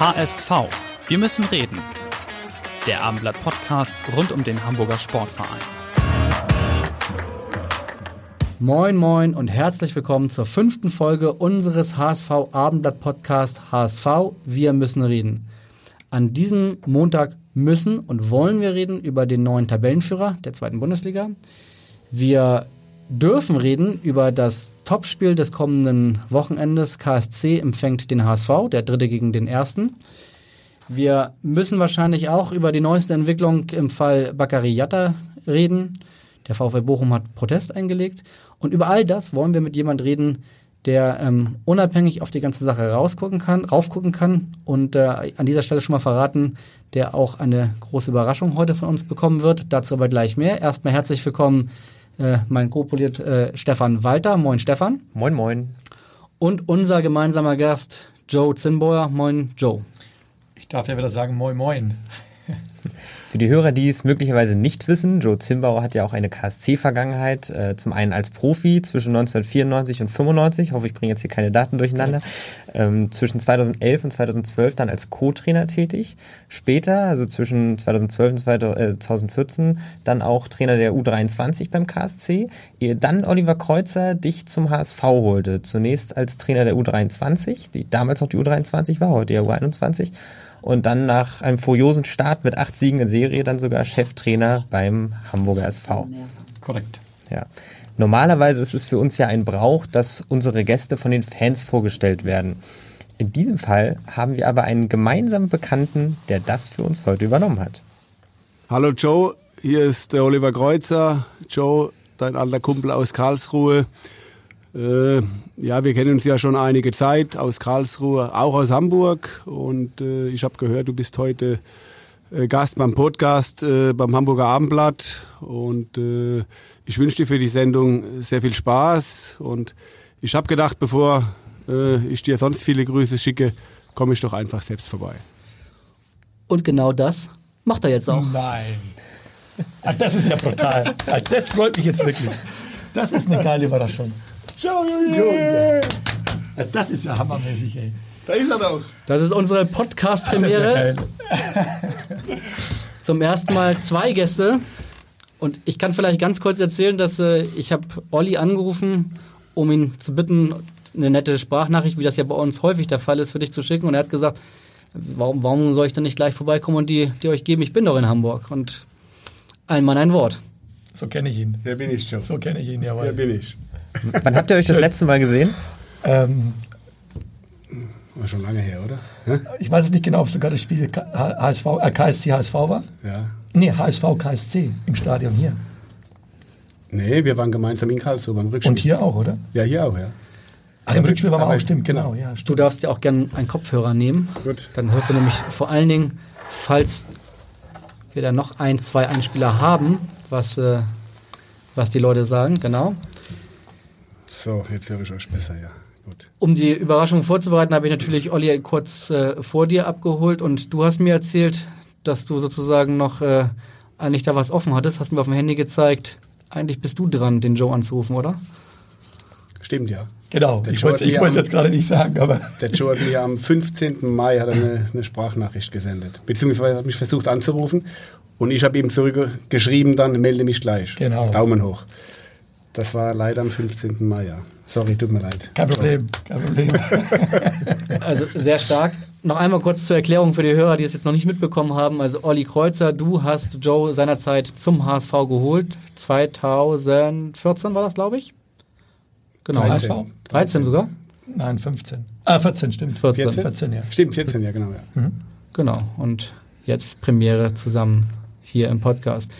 HSV. Wir müssen reden. Der Abendblatt Podcast rund um den Hamburger Sportverein. Moin, moin und herzlich willkommen zur fünften Folge unseres HSV Abendblatt Podcast HSV. Wir müssen reden. An diesem Montag müssen und wollen wir reden über den neuen Tabellenführer der zweiten Bundesliga. Wir dürfen reden über das Topspiel des kommenden Wochenendes. KSC empfängt den HSV, der dritte gegen den ersten. Wir müssen wahrscheinlich auch über die neueste Entwicklung im Fall Bakary Yatta reden. Der VfL Bochum hat Protest eingelegt. Und über all das wollen wir mit jemand reden, der ähm, unabhängig auf die ganze Sache rausgucken kann, raufgucken kann und äh, an dieser Stelle schon mal verraten, der auch eine große Überraschung heute von uns bekommen wird. Dazu aber gleich mehr. Erstmal herzlich willkommen äh, mein Co-Poliert äh, Stefan Walter. Moin Stefan. Moin, moin. Und unser gemeinsamer Gast Joe Zinnbauer. Moin Joe. Ich darf ja wieder sagen, moin, moin. Für die Hörer, die es möglicherweise nicht wissen, Joe Zimbauer hat ja auch eine KSC-Vergangenheit, äh, zum einen als Profi zwischen 1994 und 95, hoffe ich bringe jetzt hier keine Daten durcheinander, ähm, zwischen 2011 und 2012 dann als Co-Trainer tätig, später, also zwischen 2012 und 2014, dann auch Trainer der U23 beim KSC, ehe dann Oliver Kreuzer dich zum HSV holte, zunächst als Trainer der U23, die damals noch die U23 war, heute ja U21, und dann nach einem furiosen Start mit acht Siegen in Serie dann sogar Cheftrainer beim Hamburger SV. Korrekt. Ja. Normalerweise ist es für uns ja ein Brauch, dass unsere Gäste von den Fans vorgestellt werden. In diesem Fall haben wir aber einen gemeinsamen Bekannten, der das für uns heute übernommen hat. Hallo Joe, hier ist der Oliver Kreuzer. Joe, dein alter Kumpel aus Karlsruhe. Äh, ja, wir kennen uns ja schon einige Zeit aus Karlsruhe, auch aus Hamburg. Und äh, ich habe gehört, du bist heute äh, Gast beim Podcast äh, beim Hamburger Abendblatt. Und äh, ich wünsche dir für die Sendung sehr viel Spaß. Und ich habe gedacht, bevor äh, ich dir sonst viele Grüße schicke, komme ich doch einfach selbst vorbei. Und genau das macht er jetzt auch. Nein. Ah, das ist ja brutal. Das freut mich jetzt wirklich. Das ist eine geile Überraschung. Ciao, Junge. Ja, Das ist ja hammermäßig, ey. Da ist er doch. Das ist unsere ja Podcast-Premiere. geil. Zum ersten Mal zwei Gäste. Und ich kann vielleicht ganz kurz erzählen, dass äh, ich habe Olli angerufen, um ihn zu bitten, eine nette Sprachnachricht, wie das ja bei uns häufig der Fall ist, für dich zu schicken. Und er hat gesagt, warum, warum soll ich denn nicht gleich vorbeikommen und die, die euch geben? Ich bin doch in Hamburg. Und ein Mann, ein Wort. So kenne ich ihn. Wer bin ich, Joe? So kenne ich ihn, Wer jawohl. bin ich? Wann habt ihr euch das letzte Mal gesehen? Ähm, War schon lange her, oder? Hä? ich weiß es nicht genau, ob es sogar das Spiel HSV, äh, KSC HSV war. Ja. Nee, HSV KSC im Stadion hier. Nee, wir waren gemeinsam in Karlsruhe beim Rückspiel. Und hier auch, oder? Ja, hier auch, ja. Ach, im Rückspiel waren wir auch, stimmt, genau. genau. Ja, Du stimmt. darfst dir auch gerne einen Kopfhörer nehmen. Gut. Dann hörst du nämlich vor allen Dingen, falls wir da noch ein, zwei Einspieler haben, was, äh, was die Leute sagen, genau. So, jetzt höre ich euch besser, ja. Gut. Um die Überraschung vorzubereiten, habe ich natürlich Olli kurz äh, vor dir abgeholt und du hast mir erzählt, dass du sozusagen noch äh, eigentlich da was offen hattest, hast mir auf dem Handy gezeigt. Eigentlich bist du dran, den Joe anzurufen, oder? Stimmt, ja. Genau, Der ich Joe wollte am- jetzt gerade nicht sagen, aber Der Joe hat mir am 15. Mai hat eine, eine Sprachnachricht gesendet. Beziehungsweise hat mich versucht anzurufen. Und ich habe ihm zurückgeschrieben, dann melde mich gleich. Genau. Daumen hoch. Das war leider am 15. Mai, ja. Sorry, tut mir leid. kein Problem, kein Problem. Also sehr stark. Noch einmal kurz zur Erklärung für die Hörer, die es jetzt noch nicht mitbekommen haben. Also Olli Kreuzer, du hast Joe seinerzeit zum HSV geholt. 2014 war das, glaube ich. Genau. 13. HSV? 13 sogar? Nein, 15. Ah, 14, stimmt. 14. 14? 14, ja. Stimmt, 14, ja, genau. Ja. Genau. Und jetzt Premiere zusammen hier im Podcast.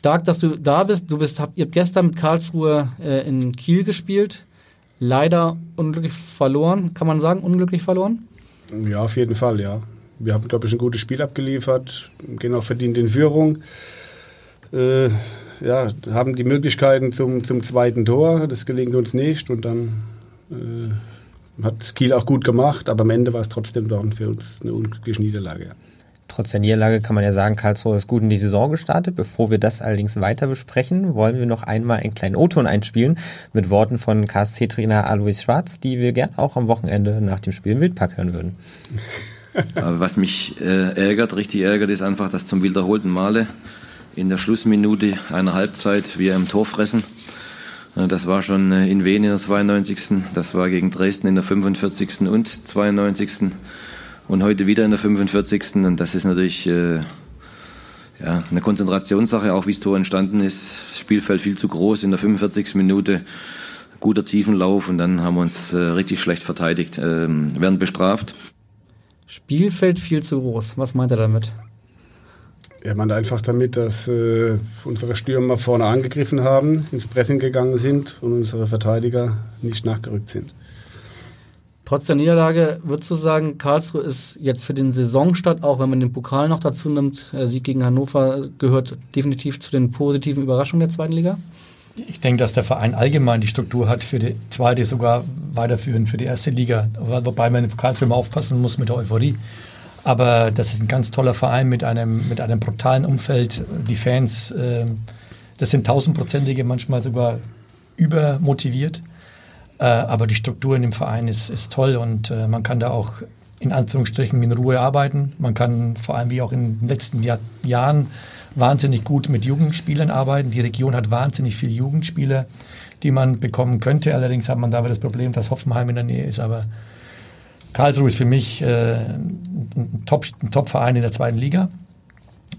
Stark, dass du da bist. Du bist, habt, ihr habt gestern mit Karlsruhe äh, in Kiel gespielt. leider unglücklich verloren. Kann man sagen, unglücklich verloren? Ja, auf jeden Fall, ja. Wir haben, glaube ich, ein gutes Spiel abgeliefert, gehen auch verdient in Führung. Äh, ja, haben die Möglichkeiten zum, zum zweiten Tor. Das gelingt uns nicht und dann äh, hat Skill auch gut gemacht, aber am Ende war es trotzdem dann für uns eine unglückliche Niederlage. Ja. Trotz der Niederlage kann man ja sagen, Karlsruhe ist gut in die Saison gestartet. Bevor wir das allerdings weiter besprechen, wollen wir noch einmal einen kleinen O-Ton einspielen mit Worten von KSC-Trainer Alois Schwarz, die wir gern auch am Wochenende nach dem Spiel im Wildpark hören würden. Aber was mich äh, ärgert, richtig ärgert, ist einfach, dass zum wiederholten Male in der Schlussminute einer Halbzeit wir im Tor fressen. Äh, das war schon äh, in Wien in der 92. Das war gegen Dresden in der 45. und 92. Und heute wieder in der 45. Und das ist natürlich äh, ja, eine Konzentrationssache, auch wie das Tor entstanden ist. Das Spielfeld viel zu groß in der 45. Minute. Guter Tiefenlauf und dann haben wir uns äh, richtig schlecht verteidigt. Ähm, werden bestraft. Spielfeld viel zu groß. Was meint er damit? Er meint einfach damit, dass äh, unsere Stürmer vorne angegriffen haben, ins Pressing gegangen sind und unsere Verteidiger nicht nachgerückt sind. Trotz der Niederlage würdest du sagen, Karlsruhe ist jetzt für den Saisonstart, auch wenn man den Pokal noch dazu nimmt, äh, Sieg gegen Hannover gehört definitiv zu den positiven Überraschungen der zweiten Liga? Ich denke, dass der Verein allgemein die Struktur hat für die zweite, sogar weiterführend für die erste Liga. Wobei man in Karlsruhe immer aufpassen muss mit der Euphorie. Aber das ist ein ganz toller Verein mit einem, mit einem brutalen Umfeld. Die Fans, äh, das sind tausendprozentige, manchmal sogar übermotiviert. Äh, aber die Struktur in dem Verein ist, ist toll und äh, man kann da auch in Anführungsstrichen in Ruhe arbeiten. Man kann vor allem wie auch in den letzten Jahr, Jahren wahnsinnig gut mit Jugendspielern arbeiten. Die Region hat wahnsinnig viele Jugendspieler, die man bekommen könnte. Allerdings hat man dabei das Problem, dass Hoffenheim in der Nähe ist. Aber Karlsruhe ist für mich äh, ein Top-Verein Top in der zweiten Liga.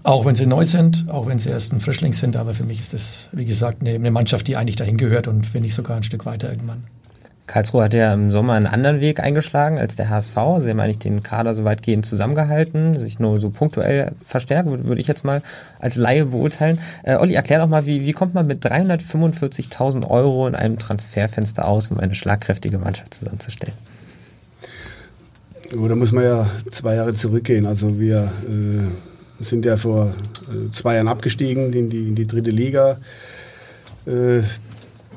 Auch wenn sie neu sind, auch wenn sie erst ein Frischling sind, aber für mich ist das, wie gesagt, eine Mannschaft, die eigentlich dahin gehört und wenn nicht sogar ein Stück weiter irgendwann. Karlsruhe hat ja im Sommer einen anderen Weg eingeschlagen als der HSV. Sie haben eigentlich den Kader so weitgehend zusammengehalten, sich nur so punktuell verstärkt, würde ich jetzt mal als Laie beurteilen. Äh, Olli, erklär doch mal, wie, wie kommt man mit 345.000 Euro in einem Transferfenster aus, um eine schlagkräftige Mannschaft zusammenzustellen? Da muss man ja zwei Jahre zurückgehen. Also wir äh, sind ja vor äh, zwei Jahren abgestiegen in die, in die dritte Liga. Äh,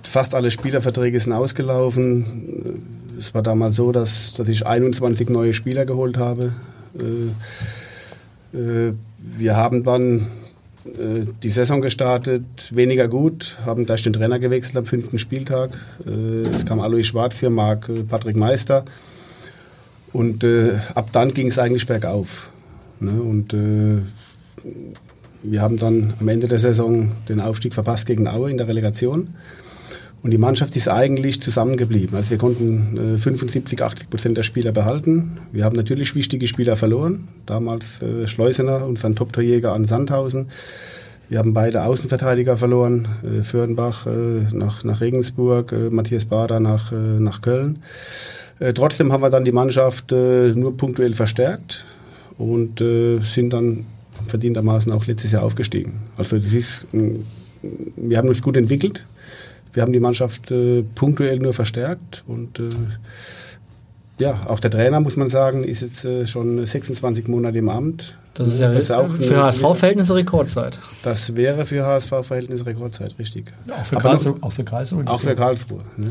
fast alle Spielerverträge sind ausgelaufen. Es war damals so, dass, dass ich 21 neue Spieler geholt habe. Äh, äh, wir haben dann äh, die Saison gestartet, weniger gut, haben gleich den Trainer gewechselt am fünften Spieltag. Es kam Alois Schwarz für Marc Patrick Meister. Und ab dann ging es eigentlich bergauf. Ne? Und wir haben dann am Ende der Saison den Aufstieg verpasst gegen Aue in der Relegation. Und die Mannschaft ist eigentlich zusammengeblieben. Also wir konnten äh, 75, 80 Prozent der Spieler behalten. Wir haben natürlich wichtige Spieler verloren. Damals äh, Schleusener, unseren Top-Torjäger an Sandhausen. Wir haben beide Außenverteidiger verloren. Äh, Föhrenbach äh, nach, nach Regensburg, äh, Matthias Bader nach, äh, nach Köln. Äh, trotzdem haben wir dann die Mannschaft äh, nur punktuell verstärkt und äh, sind dann verdientermaßen auch letztes Jahr aufgestiegen. Also das ist, wir haben uns gut entwickelt. Wir haben die Mannschaft punktuell nur verstärkt und ja, auch der Trainer, muss man sagen, ist jetzt schon 26 Monate im Amt. Das ist ja das ist auch für HSV-Verhältnisse Rekordzeit. Das wäre für HSV-Verhältnisse Rekordzeit, richtig. Auch für Karlsruhe. Auch für Karlsruhe. Auch für Karlsruhe. Ja.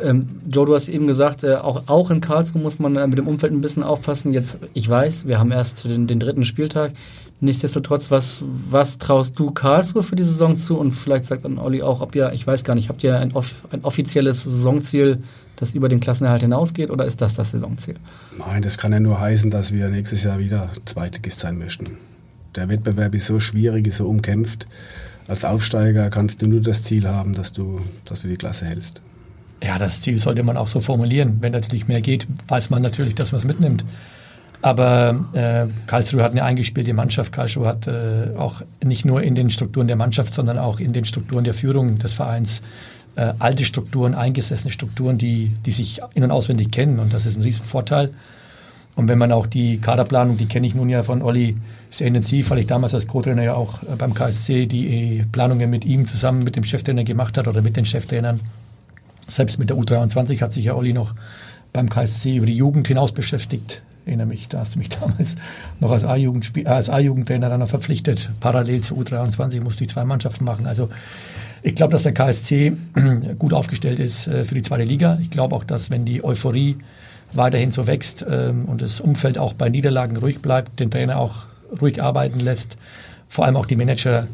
Ähm, Joe, du hast eben gesagt, äh, auch, auch in Karlsruhe muss man äh, mit dem Umfeld ein bisschen aufpassen. Jetzt, ich weiß, wir haben erst den, den dritten Spieltag. Nichtsdestotrotz, was, was traust du Karlsruhe für die Saison zu? Und vielleicht sagt dann Olli auch, ob ihr, ich weiß gar nicht, habt ihr ein, ein offizielles Saisonziel, das über den Klassenerhalt hinausgeht oder ist das das Saisonziel? Nein, das kann ja nur heißen, dass wir nächstes Jahr wieder Zweitligist sein möchten. Der Wettbewerb ist so schwierig, ist so umkämpft. Als Aufsteiger kannst du nur das Ziel haben, dass du, dass du die Klasse hältst. Ja, das Ziel sollte man auch so formulieren. Wenn natürlich mehr geht, weiß man natürlich, dass man es mitnimmt. Aber äh, Karlsruhe hat eine eingespielte Mannschaft. Karlsruhe hat äh, auch nicht nur in den Strukturen der Mannschaft, sondern auch in den Strukturen der Führung des Vereins äh, alte Strukturen, eingesessene Strukturen, die, die sich in- und auswendig kennen. Und das ist ein Riesenvorteil. Und wenn man auch die Kaderplanung, die kenne ich nun ja von Olli sehr intensiv, weil ich damals als Co-Trainer ja auch äh, beim KSC die Planungen mit ihm zusammen mit dem Cheftrainer gemacht hat oder mit den Cheftrainern Selbst mit der U23 hat sich ja Olli noch beim KSC über die Jugend hinaus beschäftigt. Ich erinnere mich, da hast du mich damals noch als A-Jugendtrainer dann verpflichtet. Parallel zur U23 musste ich zwei Mannschaften machen. Also ich glaube, dass der KSC gut aufgestellt ist äh, für die zweite Liga. Ich glaube auch, dass wenn die Euphorie weiterhin so wächst ähm, und das Umfeld auch bei Niederlagen ruhig bleibt, den Trainer auch ruhig arbeiten lässt, vor allem auch die Manager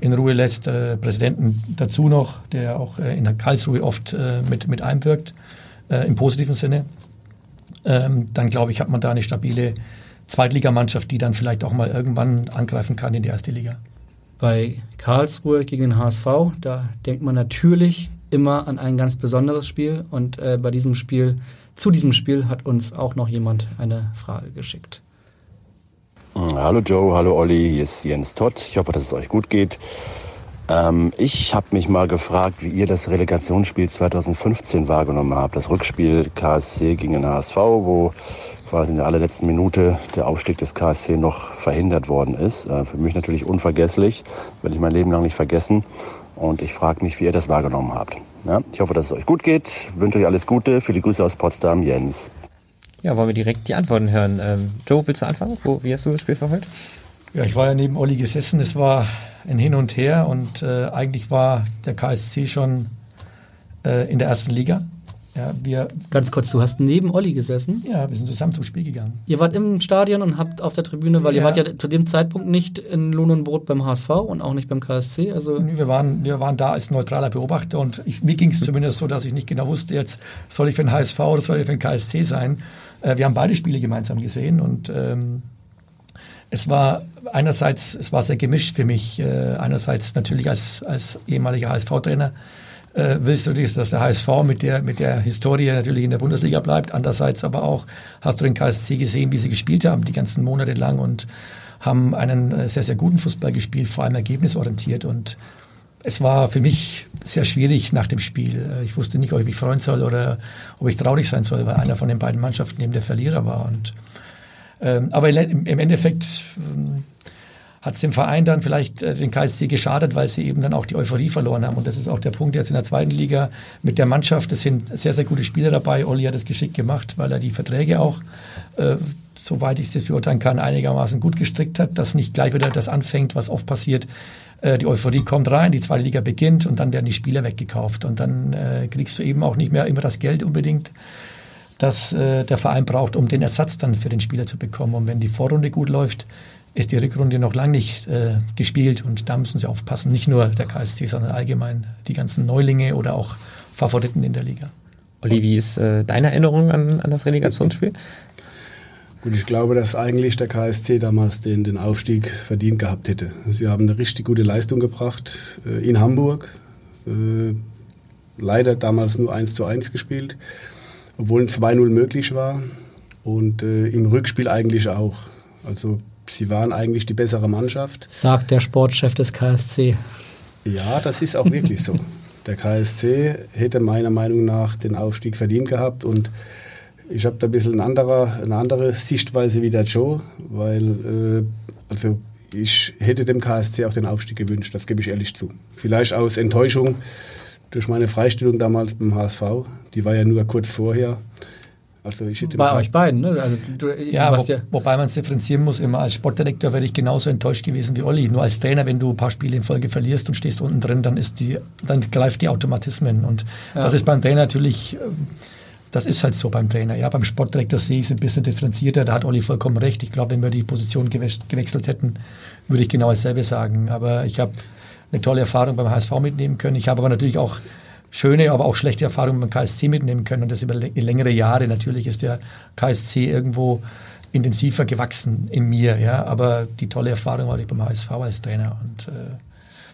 in Ruhe lässt, äh, Präsidenten dazu noch, der auch äh, in der Karlsruhe oft äh, mit, mit einwirkt, äh, im positiven Sinne, ähm, dann glaube ich, hat man da eine stabile Zweitligamannschaft, die dann vielleicht auch mal irgendwann angreifen kann in die erste Liga. Bei Karlsruhe gegen den HSV, da denkt man natürlich immer an ein ganz besonderes Spiel und äh, bei diesem Spiel, zu diesem Spiel hat uns auch noch jemand eine Frage geschickt. Hallo Joe, hallo Olli, hier ist Jens Todd. Ich hoffe, dass es euch gut geht. Ähm, ich habe mich mal gefragt, wie ihr das Relegationsspiel 2015 wahrgenommen habt. Das Rückspiel KSC gegen den HSV, wo quasi in der allerletzten Minute der Aufstieg des KSC noch verhindert worden ist. Äh, für mich natürlich unvergesslich, werde ich mein Leben lang nicht vergessen. Und ich frage mich, wie ihr das wahrgenommen habt. Ja, ich hoffe, dass es euch gut geht. Wünsche euch alles Gute. Viele Grüße aus Potsdam, Jens. Ja, wollen wir direkt die Antworten hören. Ähm, Joe, willst du anfangen? Wo, wie hast du das Spiel verfolgt? Ja, ich war ja neben Olli gesessen. Es war ein Hin und Her und äh, eigentlich war der KSC schon äh, in der ersten Liga. Ja, wir Ganz kurz, du hast neben Olli gesessen? Ja, wir sind zusammen zum Spiel gegangen. Ihr wart im Stadion und habt auf der Tribüne, weil ja. ihr wart ja zu dem Zeitpunkt nicht in Lohn und Brot beim HSV und auch nicht beim KSC. Also wir, waren, wir waren da als neutraler Beobachter und ich, mir ging es zumindest so, dass ich nicht genau wusste, jetzt soll ich für den HSV oder soll ich für den KSC sein. Äh, wir haben beide Spiele gemeinsam gesehen und ähm, es war einerseits, es war sehr gemischt für mich. Äh, einerseits natürlich als, als ehemaliger HSV-Trainer äh, willst du, dass der HSV mit der, mit der Historie natürlich in der Bundesliga bleibt. Andererseits aber auch hast du den KSC gesehen, wie sie gespielt haben, die ganzen Monate lang und haben einen äh, sehr, sehr guten Fußball gespielt, vor allem ergebnisorientiert. Und es war für mich sehr schwierig nach dem Spiel. Ich wusste nicht, ob ich mich freuen soll oder ob ich traurig sein soll, weil einer von den beiden Mannschaften eben der Verlierer war. Und, ähm, aber im Endeffekt ähm, hat es dem Verein dann vielleicht äh, den KSC geschadet, weil sie eben dann auch die Euphorie verloren haben. Und das ist auch der Punkt jetzt in der zweiten Liga mit der Mannschaft. Es sind sehr, sehr gute Spieler dabei. Olli hat es geschickt gemacht, weil er die Verträge auch, äh, soweit ich es beurteilen kann, einigermaßen gut gestrickt hat, dass nicht gleich wieder das anfängt, was oft passiert. Äh, die Euphorie kommt rein, die zweite Liga beginnt und dann werden die Spieler weggekauft. Und dann kriegst du eben auch nicht mehr immer das Geld unbedingt das äh, der Verein braucht, um den Ersatz dann für den Spieler zu bekommen. Und wenn die Vorrunde gut läuft, ist die Rückrunde noch lange nicht äh, gespielt und da müssen sie aufpassen. Nicht nur der KSC, sondern allgemein die ganzen Neulinge oder auch Favoriten in der Liga. Olli, wie ist äh, deine Erinnerung an, an das Relegationsspiel? Gut, ich glaube, dass eigentlich der KSC damals den, den Aufstieg verdient gehabt hätte. Sie haben eine richtig gute Leistung gebracht äh, in Hamburg. Äh, leider damals nur 1 zu 1 gespielt, obwohl ein 2-0 möglich war. Und äh, im Rückspiel eigentlich auch. Also sie waren eigentlich die bessere Mannschaft. Sagt der Sportchef des KSC. Ja, das ist auch wirklich so. Der KSC hätte meiner Meinung nach den Aufstieg verdient gehabt und ich habe da ein bisschen eine andere, eine andere Sichtweise wie der Joe, weil äh, also ich hätte dem KSC auch den Aufstieg gewünscht, das gebe ich ehrlich zu. Vielleicht aus Enttäuschung durch meine Freistellung damals beim HSV, die war ja nur kurz vorher. Also ich Bei euch beiden, ne? Also du, ja, wo, ja, wobei man es differenzieren muss, immer als Sportdirektor wäre ich genauso enttäuscht gewesen wie Olli. Nur als Trainer, wenn du ein paar Spiele in Folge verlierst und stehst unten drin, dann ist die, dann greift die Automatismen. Und ja. das ist beim Trainer natürlich, ähm, das ist halt so beim Trainer. Ja, beim Sportdirektor sehe ich es ein bisschen differenzierter, da hat Olli vollkommen recht. Ich glaube, wenn wir die Position gewechselt hätten, würde ich genau dasselbe sagen. Aber ich habe eine tolle Erfahrung beim HSV mitnehmen können. Ich habe aber natürlich auch schöne, aber auch schlechte Erfahrungen beim KSC mitnehmen können und das über längere Jahre. Natürlich ist der KSC irgendwo intensiver gewachsen in mir, ja, aber die tolle Erfahrung war ich beim HSV als Trainer und, äh,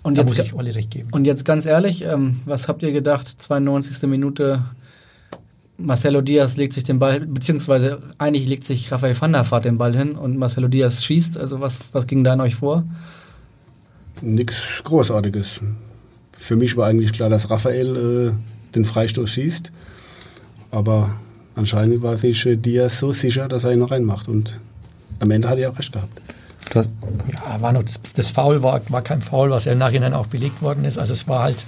und da jetzt, muss ich Olli recht geben. Und jetzt ganz ehrlich, ähm, was habt ihr gedacht, 92. Minute, Marcelo Diaz legt sich den Ball, beziehungsweise eigentlich legt sich Rafael van der Vaart den Ball hin und Marcelo Diaz schießt, also was, was ging da in euch vor? Nichts Großartiges für mich war eigentlich klar, dass Raphael äh, den Freistoß schießt. Aber anscheinend war sich äh, Diaz so sicher, dass er ihn noch reinmacht. Und am Ende hat er auch recht gehabt. Ja, war noch, das, das Foul war, war kein Foul, was ja im Nachhinein auch belegt worden ist. Also es war halt,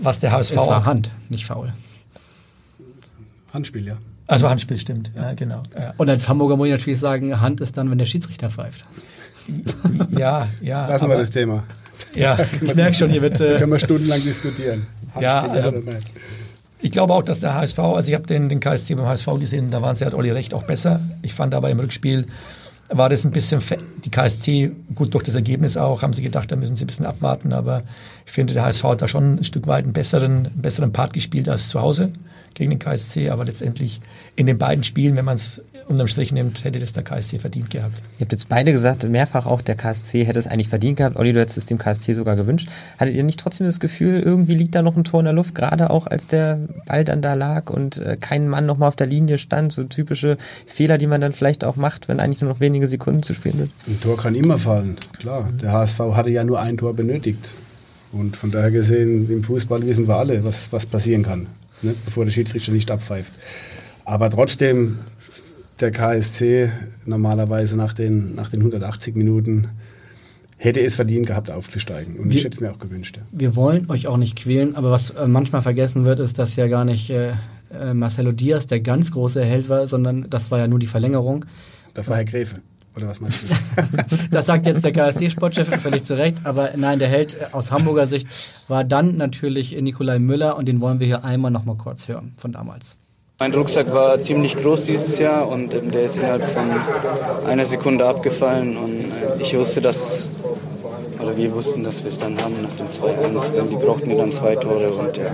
was der HSV... Es war Hand, nicht Foul. Handspiel, ja. Also Handspiel stimmt, ja, genau. Ja. Und als Hamburger muss ich natürlich sagen, Hand ist dann, wenn der Schiedsrichter pfeift. Ja, ja. Lassen aber- wir das Thema. Ja, ich merke schon, hier wird. Äh, Können wir stundenlang diskutieren. Ja, Handspiel, also- nicht. Ich glaube auch, dass der HSV, also ich habe den, den KSC beim HSV gesehen, da waren sie, hat Olli recht, auch besser. Ich fand aber im Rückspiel war das ein bisschen, die KSC, gut durch das Ergebnis auch, haben sie gedacht, da müssen sie ein bisschen abwarten, aber ich finde, der HSV hat da schon ein Stück weit einen besseren, einen besseren Part gespielt als zu Hause gegen den KSC, aber letztendlich in den beiden Spielen, wenn man es unterm Strich nimmt, hätte das der KSC verdient gehabt. Ihr habt jetzt beide gesagt, mehrfach auch, der KSC hätte es eigentlich verdient gehabt. Olli, du hättest es dem KSC sogar gewünscht. Hattet ihr nicht trotzdem das Gefühl, irgendwie liegt da noch ein Tor in der Luft, gerade auch als der Ball dann da lag und äh, kein Mann nochmal auf der Linie stand? So typische Fehler, die man dann vielleicht auch macht, wenn eigentlich nur noch wenige Sekunden zu spielen sind. Ein Tor kann immer fallen, klar. Der HSV hatte ja nur ein Tor benötigt. Und von daher gesehen, im Fußball wissen wir alle, was, was passieren kann, ne? bevor der Schiedsrichter nicht abpfeift. Aber trotzdem, der KSC normalerweise nach den, nach den 180 Minuten hätte es verdient gehabt, aufzusteigen. Und ich Wie- hätte es mir auch gewünscht. Ja. Wir wollen euch auch nicht quälen, aber was äh, manchmal vergessen wird, ist, dass ja gar nicht äh, äh, Marcelo Diaz der ganz große Held war, sondern das war ja nur die Verlängerung. Das war Herr Gräfe. Oder was meinst du? Das sagt jetzt der KSC-Sportchef völlig zu Recht, aber nein, der Held äh, aus Hamburger Sicht war dann natürlich Nikolai Müller und den wollen wir hier einmal noch mal kurz hören von damals. Mein Rucksack war ziemlich groß dieses Jahr und ähm, der ist innerhalb von einer Sekunde abgefallen und äh, ich wusste, dass, oder wir wussten, dass wir es dann haben nach dem 2-1. weil Die brauchten dann zwei Tore und ja,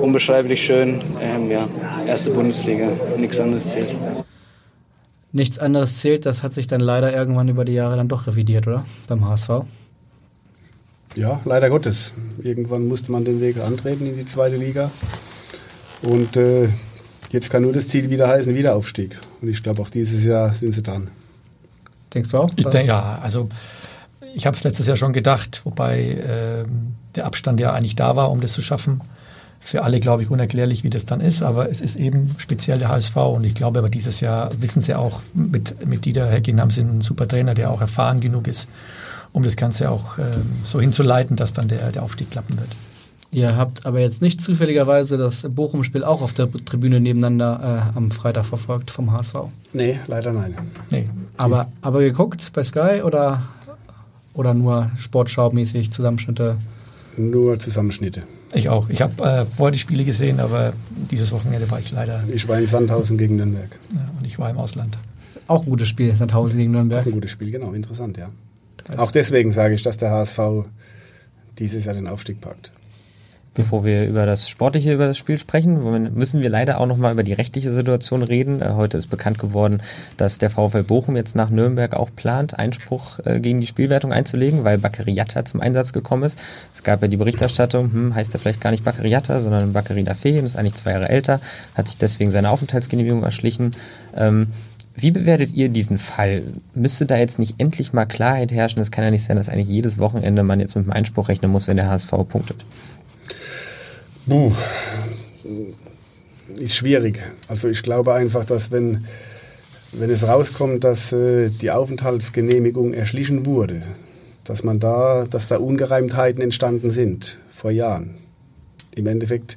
unbeschreiblich schön. Ähm, ja, erste Bundesliga, nichts anderes zählt. Nichts anderes zählt, das hat sich dann leider irgendwann über die Jahre dann doch revidiert, oder? Beim HSV. Ja, leider Gottes. Irgendwann musste man den Weg antreten in die zweite Liga. Und äh, jetzt kann nur das Ziel wieder heißen, Wiederaufstieg. Und ich glaube, auch dieses Jahr sind sie dran. Denkst du auch? Ich denke, ja, also ich habe es letztes Jahr schon gedacht, wobei ähm, der Abstand ja eigentlich da war, um das zu schaffen. Für alle, glaube ich, unerklärlich, wie das dann ist, aber es ist eben speziell der HSV und ich glaube, aber dieses Jahr wissen sie auch, mit, mit Dieter Hecking haben sie einen super Trainer, der auch erfahren genug ist, um das Ganze auch ähm, so hinzuleiten, dass dann der, der Aufstieg klappen wird. Ihr habt aber jetzt nicht zufälligerweise das Bochum-Spiel auch auf der Tribüne nebeneinander äh, am Freitag verfolgt vom HSV. Nee, leider nein. Nee, Aber, aber geguckt bei Sky oder, oder nur Sportschau-mäßig Zusammenschnitte? Nur Zusammenschnitte. Ich auch. Ich habe äh, vorher die Spiele gesehen, aber dieses Wochenende war ich leider Ich war in Sandhausen gegen Nürnberg. ja, und ich war im Ausland. Auch ein gutes Spiel, Sandhausen gegen Nürnberg. Ein gutes Spiel, genau, interessant, ja. Auch deswegen sage ich, dass der HSV dieses Jahr den Aufstieg packt. Bevor wir über das Sportliche, über das Spiel sprechen, müssen wir leider auch nochmal über die rechtliche Situation reden. Äh, Heute ist bekannt geworden, dass der VfL Bochum jetzt nach Nürnberg auch plant, Einspruch äh, gegen die Spielwertung einzulegen, weil Bakary Yatta zum Einsatz gekommen ist. Es gab ja die Berichterstattung, hm, heißt er vielleicht gar nicht Bakary Yatta, sondern Bakary Dafé, ist eigentlich zwei Jahre älter, hat sich deswegen seine Aufenthaltsgenehmigung erschlichen. Ähm, wie bewertet ihr diesen Fall? Müsste da jetzt nicht endlich mal Klarheit herrschen? Es kann ja nicht sein, dass eigentlich jedes Wochenende man jetzt mit dem Einspruch rechnen muss, wenn der HSV punktet. Buh. Ist schwierig. Also ich glaube einfach, dass wenn, wenn es rauskommt, dass äh, die Aufenthaltsgenehmigung erschlichen wurde, dass man da, dass da Ungereimtheiten entstanden sind vor Jahren. Im Endeffekt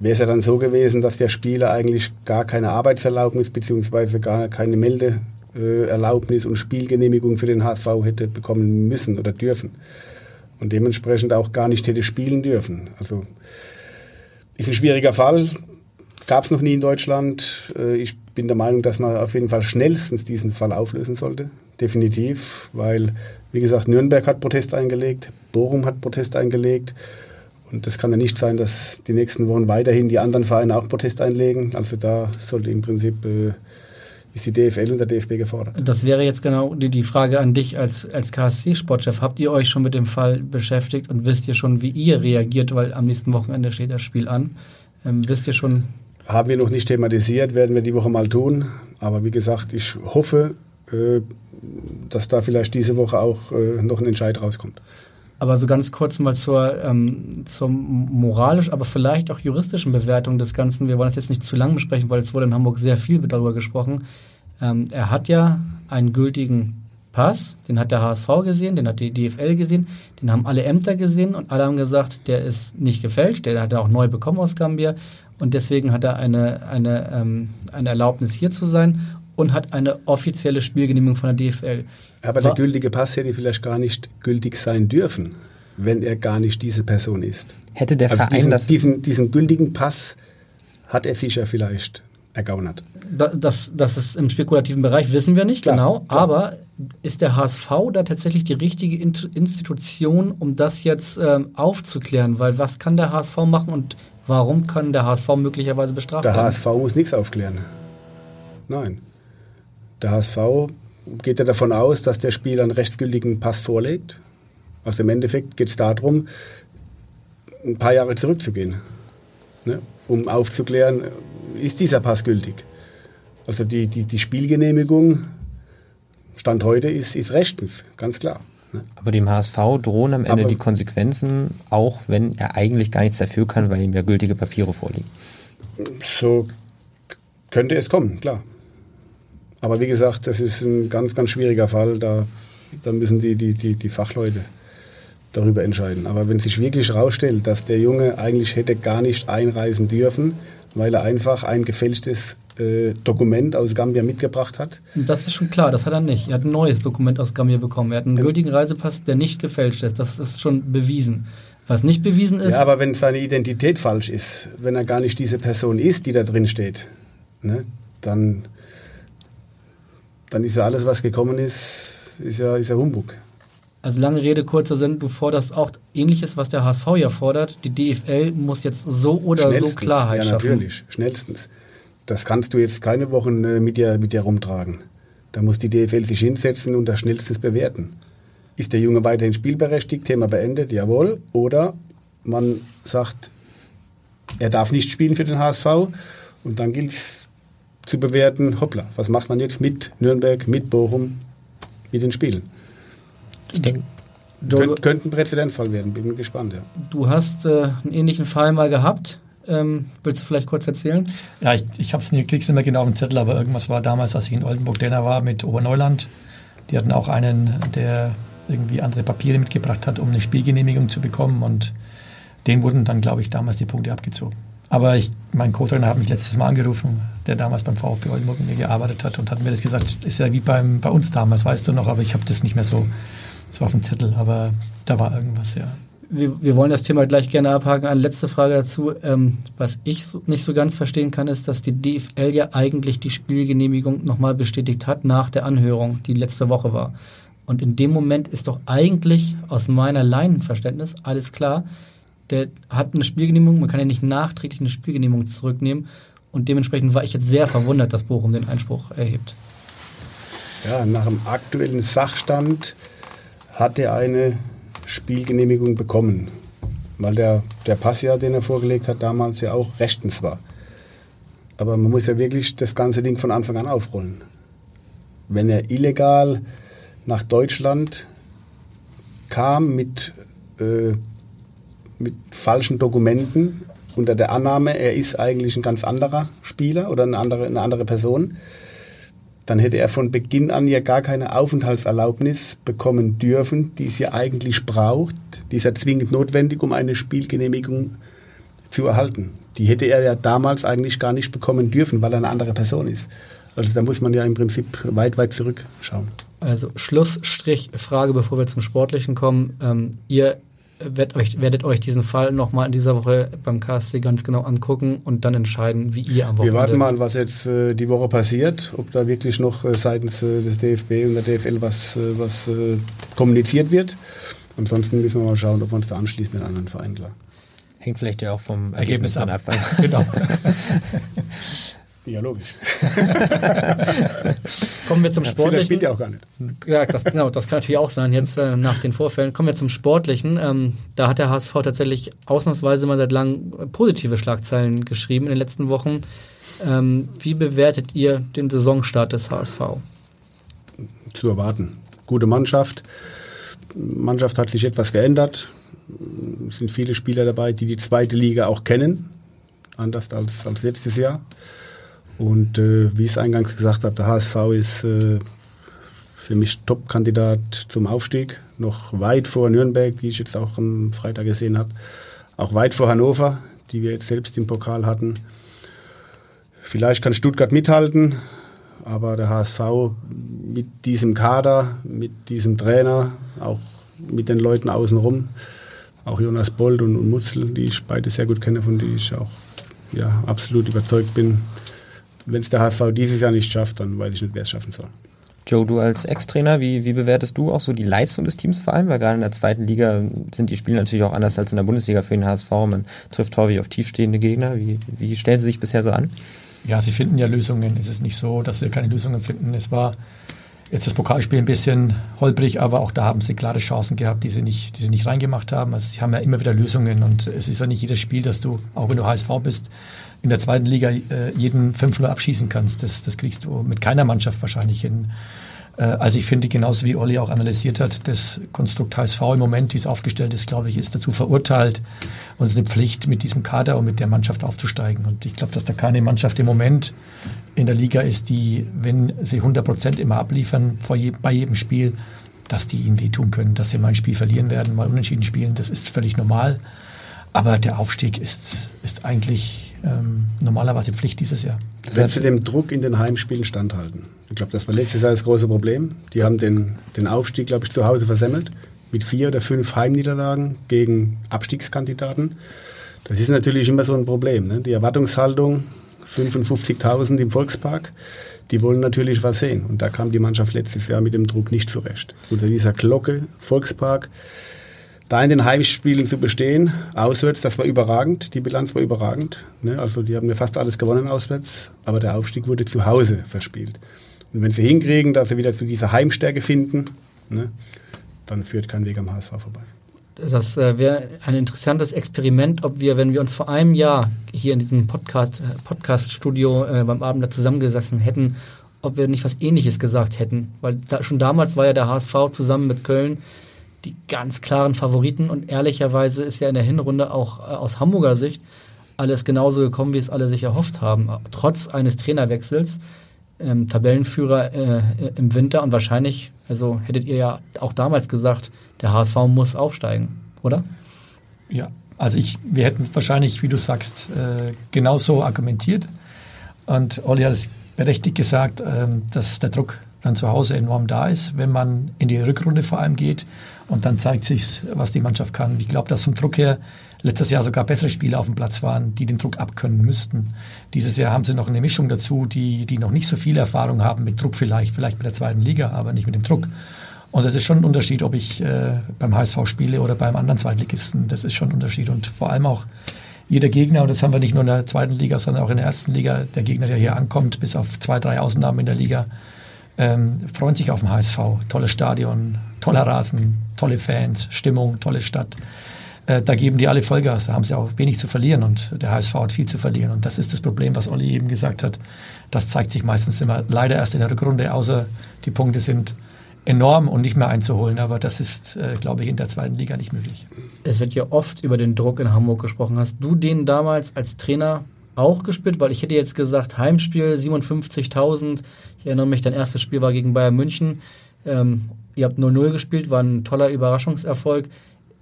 wäre es ja dann so gewesen, dass der Spieler eigentlich gar keine Arbeitserlaubnis bzw. gar keine Meldeerlaubnis und Spielgenehmigung für den HSV hätte bekommen müssen oder dürfen. Und dementsprechend auch gar nicht hätte spielen dürfen. Also ist ein schwieriger Fall. Gab es noch nie in Deutschland. Äh, Ich bin der Meinung, dass man auf jeden Fall schnellstens diesen Fall auflösen sollte. Definitiv, weil, wie gesagt, Nürnberg hat Protest eingelegt, Bochum hat Protest eingelegt. Und das kann ja nicht sein, dass die nächsten Wochen weiterhin die anderen Vereine auch Protest einlegen. Also da sollte im Prinzip äh, ist die DFL und der DFB gefordert. Das wäre jetzt genau die, die Frage an dich als, als KSC-Sportchef. Habt ihr euch schon mit dem Fall beschäftigt und wisst ihr schon, wie ihr reagiert? Weil am nächsten Wochenende steht das Spiel an. Ähm, wisst ihr schon, Haben wir noch nicht thematisiert, werden wir die Woche mal tun. Aber wie gesagt, ich hoffe, äh, dass da vielleicht diese Woche auch äh, noch ein Entscheid rauskommt. Aber so ganz kurz mal zur, ähm, zur moralisch, aber vielleicht auch juristischen Bewertung des Ganzen. Wir wollen das jetzt nicht zu lang besprechen, weil es wurde in Hamburg sehr viel darüber gesprochen. Ähm, er hat ja einen gültigen Pass, den hat der HSV gesehen, den hat die DFL gesehen, den haben alle Ämter gesehen und alle haben gesagt, der ist nicht gefälscht, der hat er auch neu bekommen aus Gambia und deswegen hat er eine, eine, ähm, eine Erlaubnis hier zu sein und hat eine offizielle Spielgenehmigung von der DFL. Aber der gültige Pass hätte vielleicht gar nicht gültig sein dürfen, wenn er gar nicht diese Person ist. Hätte der Also Verein diesen, das diesen, diesen gültigen Pass hat er sicher vielleicht ergaunert. Da, das, das ist im spekulativen Bereich, wissen wir nicht Klar, genau. klar. Aber ist der HSV da tatsächlich die richtige Institution, um das jetzt ähm, aufzuklären? Weil was kann der HSV machen und warum kann der HSV möglicherweise bestraft Der werden? HSV muss nichts aufklären. Nein. Der HSV geht ja davon aus, dass der Spieler einen rechtsgültigen Pass vorlegt. Also im Endeffekt geht es darum, ein paar Jahre zurückzugehen, ne? um aufzuklären, ist dieser Pass gültig. Also die, die, die Spielgenehmigung, Stand heute, ist, ist rechtens, ganz klar. Ne? Aber dem HSV drohen am Ende Aber- die Konsequenzen, auch wenn er eigentlich gar nichts dafür kann, weil ihm ja gültige Papiere vorliegen. So könnte es kommen, klar. Aber wie gesagt, das ist ein ganz, ganz schwieriger Fall. Da, da müssen die, die, die, die Fachleute darüber entscheiden. Aber wenn sich wirklich herausstellt, dass der Junge eigentlich hätte gar nicht einreisen dürfen, weil er einfach ein gefälschtes äh, Dokument aus Gambia mitgebracht hat, Das ist schon klar, das hat er nicht. Er hat ein neues Dokument aus Gambia bekommen. Er hat einen gültigen Reisepass, der nicht gefälscht ist. Das ist schon bewiesen. Was nicht bewiesen ist, Ja, aber wenn seine Identität falsch ist, wenn er gar nicht diese Person ist, die da drin steht, ne, dann, dann ist ja alles, was gekommen ist, ist ja, ist ja Humbug. also lange Rede, kurzer Sinn, du forderst auch ähnliches, was der HSV ja fordert. Die DFL muss jetzt so oder so Klarheit ja, schaffen. natürlich, schnellstens. Das kannst du jetzt keine Wochen äh, mit, dir, mit dir rumtragen. Da muss die DFL sich hinsetzen und das schnellstens bewerten. Ist der Junge weiterhin spielberechtigt, Thema beendet, jawohl. Oder man sagt, er darf nicht spielen für den HSV und dann gilt es zu bewerten, hoppla, was macht man jetzt mit Nürnberg, mit Bochum, mit den Spielen? Ich denke, Könnt, könnte ein Präzedenzfall werden, bin gespannt, ja. Du hast äh, einen ähnlichen Fall mal gehabt. Ähm, willst du vielleicht kurz erzählen? Ja, ich, ich hab's nicht, krieg's nicht mehr genau auf den Zettel, aber irgendwas war damals, als ich in Oldenburg Denner war mit Oberneuland. Die hatten auch einen, der irgendwie andere Papiere mitgebracht hat, um eine Spielgenehmigung zu bekommen und den wurden dann, glaube ich, damals die Punkte abgezogen. Aber ich, mein Co-Trainer hat mich letztes Mal angerufen, der damals beim VfB Oldenburg mit mir gearbeitet hat und hat mir das gesagt, ist ja wie beim, bei uns damals, weißt du noch, aber ich habe das nicht mehr so, so auf dem Zettel, aber da war irgendwas, ja. Wir, wir wollen das Thema gleich gerne abhaken. Eine letzte Frage dazu. Ähm, was ich nicht so ganz verstehen kann, ist, dass die DFL ja eigentlich die Spielgenehmigung nochmal bestätigt hat nach der Anhörung, die letzte Woche war. Und in dem Moment ist doch eigentlich aus meiner Laienverständnis alles klar. Der hat eine Spielgenehmigung, man kann ja nicht nachträglich eine Spielgenehmigung zurücknehmen. Und dementsprechend war ich jetzt sehr verwundert, dass Bochum den Einspruch erhebt. Ja, nach dem aktuellen Sachstand hat er eine Spielgenehmigung bekommen, weil der, der Pass ja, den er vorgelegt hat, damals ja auch rechtens war. Aber man muss ja wirklich das ganze Ding von Anfang an aufrollen. Wenn er illegal nach Deutschland kam mit, äh, mit falschen Dokumenten unter der Annahme, er ist eigentlich ein ganz anderer Spieler oder eine andere, eine andere Person, dann hätte er von Beginn an ja gar keine Aufenthaltserlaubnis bekommen dürfen, die es ja eigentlich braucht. Die ist ja zwingend notwendig, um eine Spielgenehmigung zu erhalten. Die hätte er ja damals eigentlich gar nicht bekommen dürfen, weil er eine andere Person ist. Also da muss man ja im Prinzip weit, weit zurückschauen. Also Schlussstrich Frage, bevor wir zum Sportlichen kommen. Ähm, ihr werdet euch, werdet euch diesen Fall nochmal in dieser Woche beim KSC ganz genau angucken und dann entscheiden, wie ihr am Wir Wochenende... warten mal, was jetzt äh, die Woche passiert, ob da wirklich noch äh, seitens äh, des DFB und der DFL was, äh, was äh, kommuniziert wird. Ansonsten müssen wir mal schauen, ob wir uns da anschließen in einen anderen Verein, klar. hängt vielleicht ja auch vom Ergebnis Ergebnis dann ab. Genau. Ja, logisch. Kommen wir zum Vielleicht Sportlichen. spielt er auch gar nicht. Ja, das, genau, das kann natürlich auch sein, jetzt äh, nach den Vorfällen. Kommen wir zum Sportlichen. Ähm, da hat der HSV tatsächlich ausnahmsweise mal seit langem äh, positive Schlagzeilen geschrieben in den letzten Wochen. Ähm, wie bewertet ihr den Saisonstart des HSV? zu erwarten. Gute Mannschaft. Mannschaft hat sich etwas geändert. Es sind viele Spieler dabei, die die zweite Liga auch kennen, anders als, als letztes Jahr. Und äh, wie ich es eingangs gesagt habe, der HSV ist äh, für mich Top-Kandidat zum Aufstieg. Noch weit vor Nürnberg, die ich jetzt auch am Freitag gesehen habe. Auch weit vor Hannover, die wir jetzt selbst im Pokal hatten. Vielleicht kann Stuttgart mithalten, aber der HSV mit diesem Kader, mit diesem Trainer, auch mit den Leuten außenrum, auch Jonas Bold und, und Mutzel, die ich beide sehr gut kenne, von denen ich auch ja, absolut überzeugt bin. Wenn es der HSV dieses Jahr nicht schafft, dann weiß ich nicht, wer es schaffen soll. Joe, du als Ex-Trainer, wie, wie bewertest du auch so die Leistung des Teams vor allem? Weil gerade in der zweiten Liga sind die Spiele natürlich auch anders als in der Bundesliga für den HSV. Man trifft häufig auf tiefstehende Gegner. Wie, wie stellen sie sich bisher so an? Ja, sie finden ja Lösungen. Es ist nicht so, dass sie keine Lösungen finden. Es war jetzt das Pokalspiel ein bisschen holprig, aber auch da haben sie klare Chancen gehabt, die sie nicht, die sie nicht reingemacht haben. Also sie haben ja immer wieder Lösungen und es ist ja nicht jedes Spiel, dass du, auch wenn du HSV bist, in der zweiten Liga äh, jeden 5-0 abschießen kannst. Das, das kriegst du mit keiner Mannschaft wahrscheinlich hin. Äh, also ich finde, genauso wie Olli auch analysiert hat, das Konstrukt HSV im Moment, wie es aufgestellt ist, glaube ich, ist dazu verurteilt und es ist eine Pflicht, mit diesem Kader und mit der Mannschaft aufzusteigen. Und ich glaube, dass da keine Mannschaft im Moment in der Liga ist, die, wenn sie 100 Prozent immer abliefern vor je, bei jedem Spiel, dass die ihnen wehtun können, dass sie mal ein Spiel verlieren werden, mal unentschieden spielen. Das ist völlig normal. Aber der Aufstieg ist, ist eigentlich ähm, normalerweise Pflicht dieses Jahr. Wenn Sie dem Druck in den Heimspielen standhalten? Ich glaube, das war letztes Jahr das große Problem. Die haben den, den Aufstieg, glaube ich, zu Hause versemmelt mit vier oder fünf Heimniederlagen gegen Abstiegskandidaten. Das ist natürlich immer so ein Problem. Ne? Die Erwartungshaltung, 55.000 im Volkspark, die wollen natürlich was sehen. Und da kam die Mannschaft letztes Jahr mit dem Druck nicht zurecht. Unter dieser Glocke, Volkspark, da in den Heimspielen zu bestehen, auswärts, das war überragend, die Bilanz war überragend. Ne? Also die haben ja fast alles gewonnen auswärts, aber der Aufstieg wurde zu Hause verspielt. Und wenn sie hinkriegen, dass sie wieder zu dieser Heimstärke finden, ne, dann führt kein Weg am HSV vorbei. Das äh, wäre ein interessantes Experiment, ob wir, wenn wir uns vor einem Jahr hier in diesem Podcast, äh, Podcast-Studio äh, beim Abend da zusammengesessen hätten, ob wir nicht was Ähnliches gesagt hätten. Weil da, schon damals war ja der HSV zusammen mit Köln die ganz klaren Favoriten und ehrlicherweise ist ja in der Hinrunde auch äh, aus Hamburger Sicht alles genauso gekommen, wie es alle sich erhofft haben. Trotz eines Trainerwechsels, ähm, Tabellenführer äh, im Winter und wahrscheinlich, also hättet ihr ja auch damals gesagt, der HSV muss aufsteigen, oder? Ja, also ich, wir hätten wahrscheinlich, wie du sagst, äh, genauso argumentiert. Und Olli hat es berechtigt gesagt, äh, dass der Druck dann zu Hause enorm da ist, wenn man in die Rückrunde vor allem geht. Und dann zeigt sich, was die Mannschaft kann. Ich glaube, dass vom Druck her letztes Jahr sogar bessere Spieler auf dem Platz waren, die den Druck abkönnen müssten. Dieses Jahr haben sie noch eine Mischung dazu, die, die noch nicht so viel Erfahrung haben mit Druck vielleicht, vielleicht mit der zweiten Liga, aber nicht mit dem Druck. Und das ist schon ein Unterschied, ob ich äh, beim HSV spiele oder beim anderen Zweitligisten. Das ist schon ein Unterschied. Und vor allem auch jeder Gegner, und das haben wir nicht nur in der zweiten Liga, sondern auch in der ersten Liga, der Gegner, der hier ankommt, bis auf zwei, drei Ausnahmen in der Liga, ähm, freuen sich auf den HSV. Tolles Stadion, toller Rasen, tolle Fans, Stimmung, tolle Stadt. Äh, da geben die alle Vollgas, da haben sie auch wenig zu verlieren und der HSV hat viel zu verlieren. Und das ist das Problem, was Olli eben gesagt hat. Das zeigt sich meistens immer leider erst in der Rückrunde, außer die Punkte sind enorm und nicht mehr einzuholen. Aber das ist, äh, glaube ich, in der zweiten Liga nicht möglich. Es wird ja oft über den Druck in Hamburg gesprochen. Hast du den damals als Trainer auch gespürt? Weil ich hätte jetzt gesagt, Heimspiel 57.000. Ich erinnere mich, dein erstes Spiel war gegen Bayern München. Ähm, ihr habt 0-0 gespielt, war ein toller Überraschungserfolg.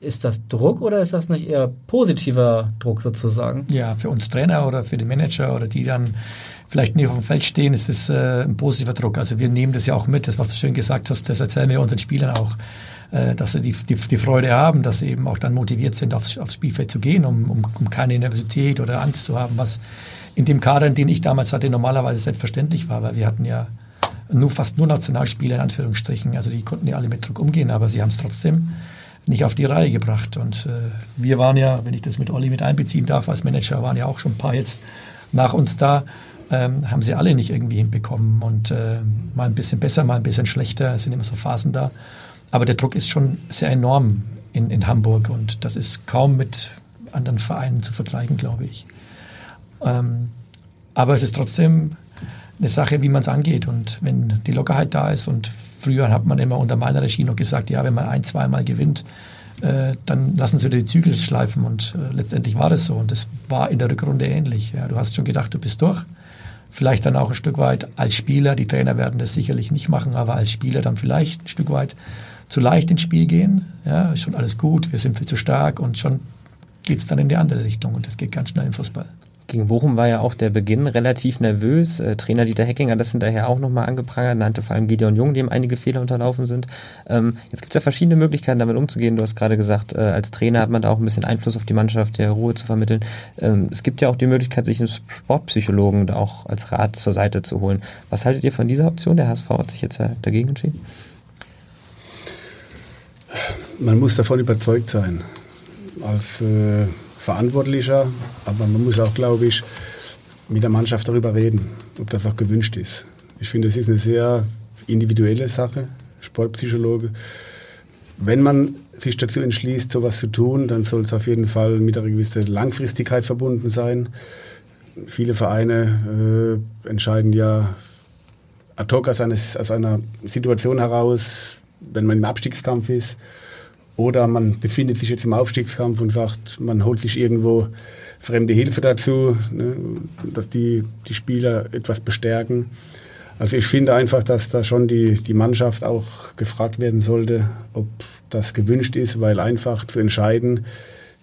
Ist das Druck oder ist das nicht eher positiver Druck sozusagen? Ja, für uns Trainer oder für die Manager oder die dann vielleicht nicht auf dem Feld stehen, ist es äh, ein positiver Druck. Also wir nehmen das ja auch mit, das was du schön gesagt hast, das erzählen wir unseren Spielern auch, äh, dass sie die, die, die, Freude haben, dass sie eben auch dann motiviert sind, aufs, aufs Spielfeld zu gehen, um, um, um keine Nervosität oder Angst zu haben, was in dem Kader, den ich damals hatte, normalerweise selbstverständlich war, weil wir hatten ja nur fast nur Nationalspieler in Anführungsstrichen, also die konnten ja alle mit Druck umgehen, aber sie haben es trotzdem nicht auf die Reihe gebracht. Und äh, wir waren ja, wenn ich das mit Olli mit einbeziehen darf, als Manager waren ja auch schon ein paar jetzt nach uns da, ähm, haben sie alle nicht irgendwie hinbekommen. Und äh, mal ein bisschen besser, mal ein bisschen schlechter, es sind immer so Phasen da. Aber der Druck ist schon sehr enorm in, in Hamburg und das ist kaum mit anderen Vereinen zu vergleichen, glaube ich. Ähm, aber es ist trotzdem eine Sache, wie man es angeht. Und wenn die Lockerheit da ist und früher hat man immer unter meiner Regie noch gesagt, ja, wenn man ein, zweimal gewinnt, äh, dann lassen sie die Zügel schleifen. Und äh, letztendlich war das so. Und das war in der Rückrunde ähnlich. Ja, du hast schon gedacht, du bist durch. Vielleicht dann auch ein Stück weit als Spieler. Die Trainer werden das sicherlich nicht machen, aber als Spieler dann vielleicht ein Stück weit zu leicht ins Spiel gehen. Ja, ist schon alles gut, wir sind viel zu stark und schon geht es dann in die andere Richtung und das geht ganz schnell im Fußball. Gegen Bochum war ja auch der Beginn relativ nervös. Äh, Trainer Dieter Hecking hat das hinterher auch nochmal angeprangert, nannte vor allem Gideon Jung, dem einige Fehler unterlaufen sind. Ähm, jetzt gibt es ja verschiedene Möglichkeiten, damit umzugehen. Du hast gerade gesagt, äh, als Trainer hat man da auch ein bisschen Einfluss auf die Mannschaft, der Ruhe zu vermitteln. Ähm, es gibt ja auch die Möglichkeit, sich einen Sportpsychologen da auch als Rat zur Seite zu holen. Was haltet ihr von dieser Option? Der HSV hat sich jetzt ja dagegen entschieden. Man muss davon überzeugt sein. Als äh Verantwortlicher, aber man muss auch, glaube ich, mit der Mannschaft darüber reden, ob das auch gewünscht ist. Ich finde, es ist eine sehr individuelle Sache, Sportpsychologe. Wenn man sich dazu entschließt, sowas zu tun, dann soll es auf jeden Fall mit einer gewissen Langfristigkeit verbunden sein. Viele Vereine äh, entscheiden ja ad hoc aus, eines, aus einer Situation heraus, wenn man im Abstiegskampf ist, oder man befindet sich jetzt im Aufstiegskampf und sagt, man holt sich irgendwo fremde Hilfe dazu, ne, dass die, die Spieler etwas bestärken. Also ich finde einfach, dass da schon die, die Mannschaft auch gefragt werden sollte, ob das gewünscht ist, weil einfach zu entscheiden,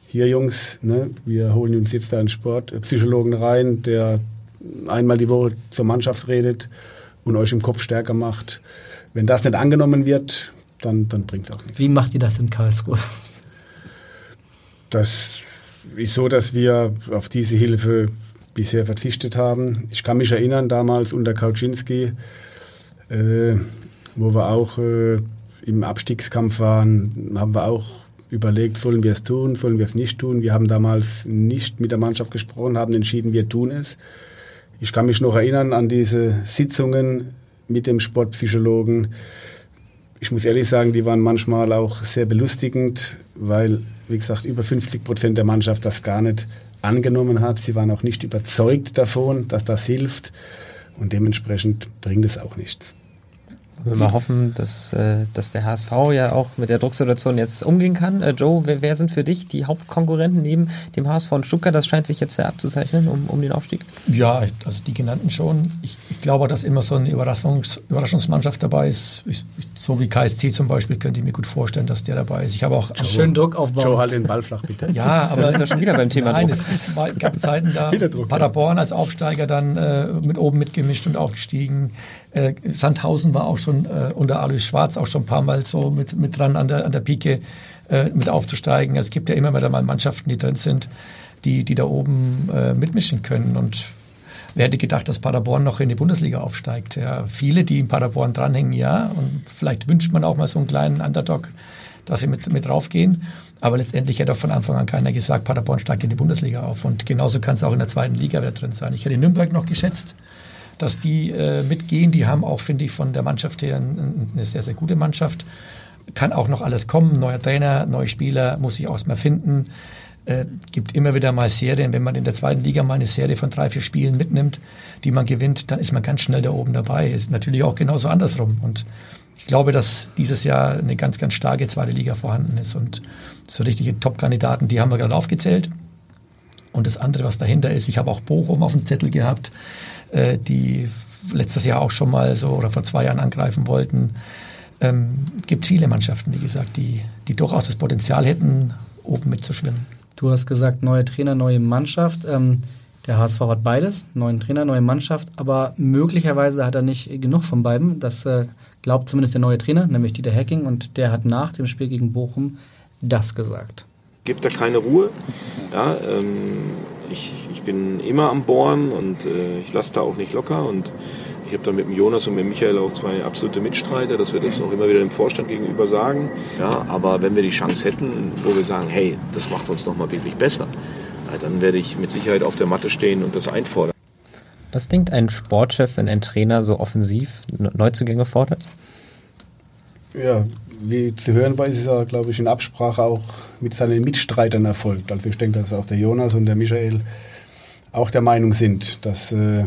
hier Jungs, ne, wir holen uns jetzt da einen Sportpsychologen rein, der einmal die Woche zur Mannschaft redet und euch im Kopf stärker macht. Wenn das nicht angenommen wird, dann, dann bringt es auch nichts. Wie macht ihr das in Karlsruhe? Das ist so, dass wir auf diese Hilfe bisher verzichtet haben. Ich kann mich erinnern, damals unter Kauczynski, äh, wo wir auch äh, im Abstiegskampf waren, haben wir auch überlegt, sollen wir es tun, sollen wir es nicht tun. Wir haben damals nicht mit der Mannschaft gesprochen, haben entschieden, wir tun es. Ich kann mich noch erinnern an diese Sitzungen mit dem Sportpsychologen ich muss ehrlich sagen, die waren manchmal auch sehr belustigend, weil, wie gesagt, über 50 Prozent der Mannschaft das gar nicht angenommen hat. Sie waren auch nicht überzeugt davon, dass das hilft. Und dementsprechend bringt es auch nichts. Wir mal hoffen, dass, äh, dass der HSV ja auch mit der Drucksituation jetzt umgehen kann. Äh, Joe, wer, wer, sind für dich die Hauptkonkurrenten neben dem HSV und Stuttgart? Das scheint sich jetzt sehr abzuzeichnen um, um den Aufstieg. Ja, also die genannten schon. Ich, ich glaube, dass immer so eine Überraschungs, Überraschungsmannschaft dabei ist. Ich, so wie KSC zum Beispiel, könnte ich mir gut vorstellen, dass der dabei ist. Ich habe auch Joe, schönen Druck aufbauen. Joe, halt den Ball flach, bitte. Ja, aber sind wir schon wieder beim Thema Nein, Druck. es, es gab Zeiten da, Paderborn als Aufsteiger dann äh, mit oben mitgemischt und aufgestiegen. Äh, Sandhausen war auch schon äh, unter Alois Schwarz auch schon ein paar Mal so mit, mit dran an der, an der Pike äh, mit aufzusteigen. Es gibt ja immer wieder mal Mannschaften, die drin sind, die, die da oben äh, mitmischen können. Und wer hätte gedacht, dass Paderborn noch in die Bundesliga aufsteigt? Ja, viele, die in Paderborn dranhängen, ja. Und vielleicht wünscht man auch mal so einen kleinen Underdog, dass sie mit, mit draufgehen. Aber letztendlich hätte auch von Anfang an keiner gesagt, Paderborn steigt in die Bundesliga auf. Und genauso kann es auch in der zweiten Liga wieder drin sein. Ich hätte Nürnberg noch geschätzt dass die äh, mitgehen. Die haben auch, finde ich, von der Mannschaft her eine sehr, sehr gute Mannschaft. Kann auch noch alles kommen. Neuer Trainer, neue Spieler, muss sich auch mal finden. Äh, gibt immer wieder mal Serien. Wenn man in der zweiten Liga mal eine Serie von drei, vier Spielen mitnimmt, die man gewinnt, dann ist man ganz schnell da oben dabei. Ist natürlich auch genauso andersrum. Und ich glaube, dass dieses Jahr eine ganz, ganz starke zweite Liga vorhanden ist. Und so richtige Top-Kandidaten, die haben wir gerade aufgezählt. Und das andere, was dahinter ist, ich habe auch Bochum auf dem Zettel gehabt. Äh, die letztes Jahr auch schon mal so oder vor zwei Jahren angreifen wollten. Ähm, gibt viele Mannschaften, wie gesagt, die, die durchaus das Potenzial hätten, oben mitzuschwimmen. Du hast gesagt, neue Trainer, neue Mannschaft. Ähm, der HSV hat beides, neuen Trainer, neue Mannschaft, aber möglicherweise hat er nicht genug von beiden. Das äh, glaubt zumindest der neue Trainer, nämlich Dieter Hacking, und der hat nach dem Spiel gegen Bochum das gesagt. Gibt da keine Ruhe. Ja, ähm, ich, ich bin immer am Bohren und äh, ich lasse da auch nicht locker. Und ich habe da mit dem Jonas und mit dem Michael auch zwei absolute Mitstreiter, dass wir das auch immer wieder dem Vorstand gegenüber sagen. Ja, aber wenn wir die Chance hätten, wo wir sagen, hey, das macht uns nochmal wirklich besser, dann werde ich mit Sicherheit auf der Matte stehen und das einfordern. Was denkt ein Sportchef, wenn ein Trainer so offensiv Neuzugänge fordert? Ja, wie zu hören war, ist es ja, glaube ich, in Absprache auch mit seinen Mitstreitern erfolgt. Also ich denke, dass auch der Jonas und der Michael auch der Meinung sind, dass, äh,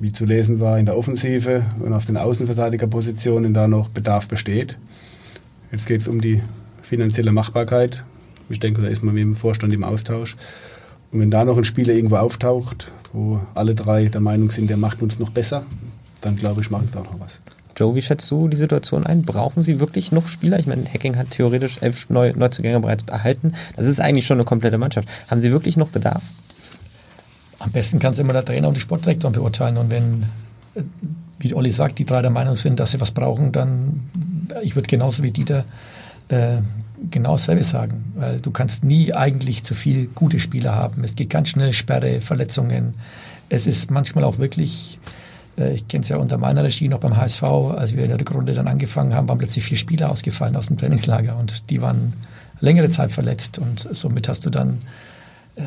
wie zu lesen war, in der Offensive und auf den Außenverteidigerpositionen da noch Bedarf besteht. Jetzt geht es um die finanzielle Machbarkeit. Ich denke, da ist man mit dem Vorstand im Austausch. Und wenn da noch ein Spieler irgendwo auftaucht, wo alle drei der Meinung sind, der macht uns noch besser, dann glaube ich, macht es auch noch was. Joe, wie schätzt du die Situation ein? Brauchen sie wirklich noch Spieler? Ich meine, Hacking hat theoretisch elf Neu Neuzugänge bereits erhalten. Das ist eigentlich schon eine komplette Mannschaft. Haben sie wirklich noch Bedarf? Am besten kann es immer der Trainer und die Sportdirektor beurteilen. Und wenn, wie Olli sagt, die drei der Meinung sind, dass sie was brauchen, dann, ich würde genauso wie Dieter äh, genau dasselbe sagen. Weil du kannst nie eigentlich zu viel gute Spieler haben. Es geht ganz schnell Sperre, Verletzungen. Es ist manchmal auch wirklich ich kenne es ja unter meiner Regie noch beim HSV, als wir in der Rückrunde dann angefangen haben, waren plötzlich vier Spieler ausgefallen aus dem Trainingslager und die waren längere Zeit verletzt. Und somit hast du dann äh,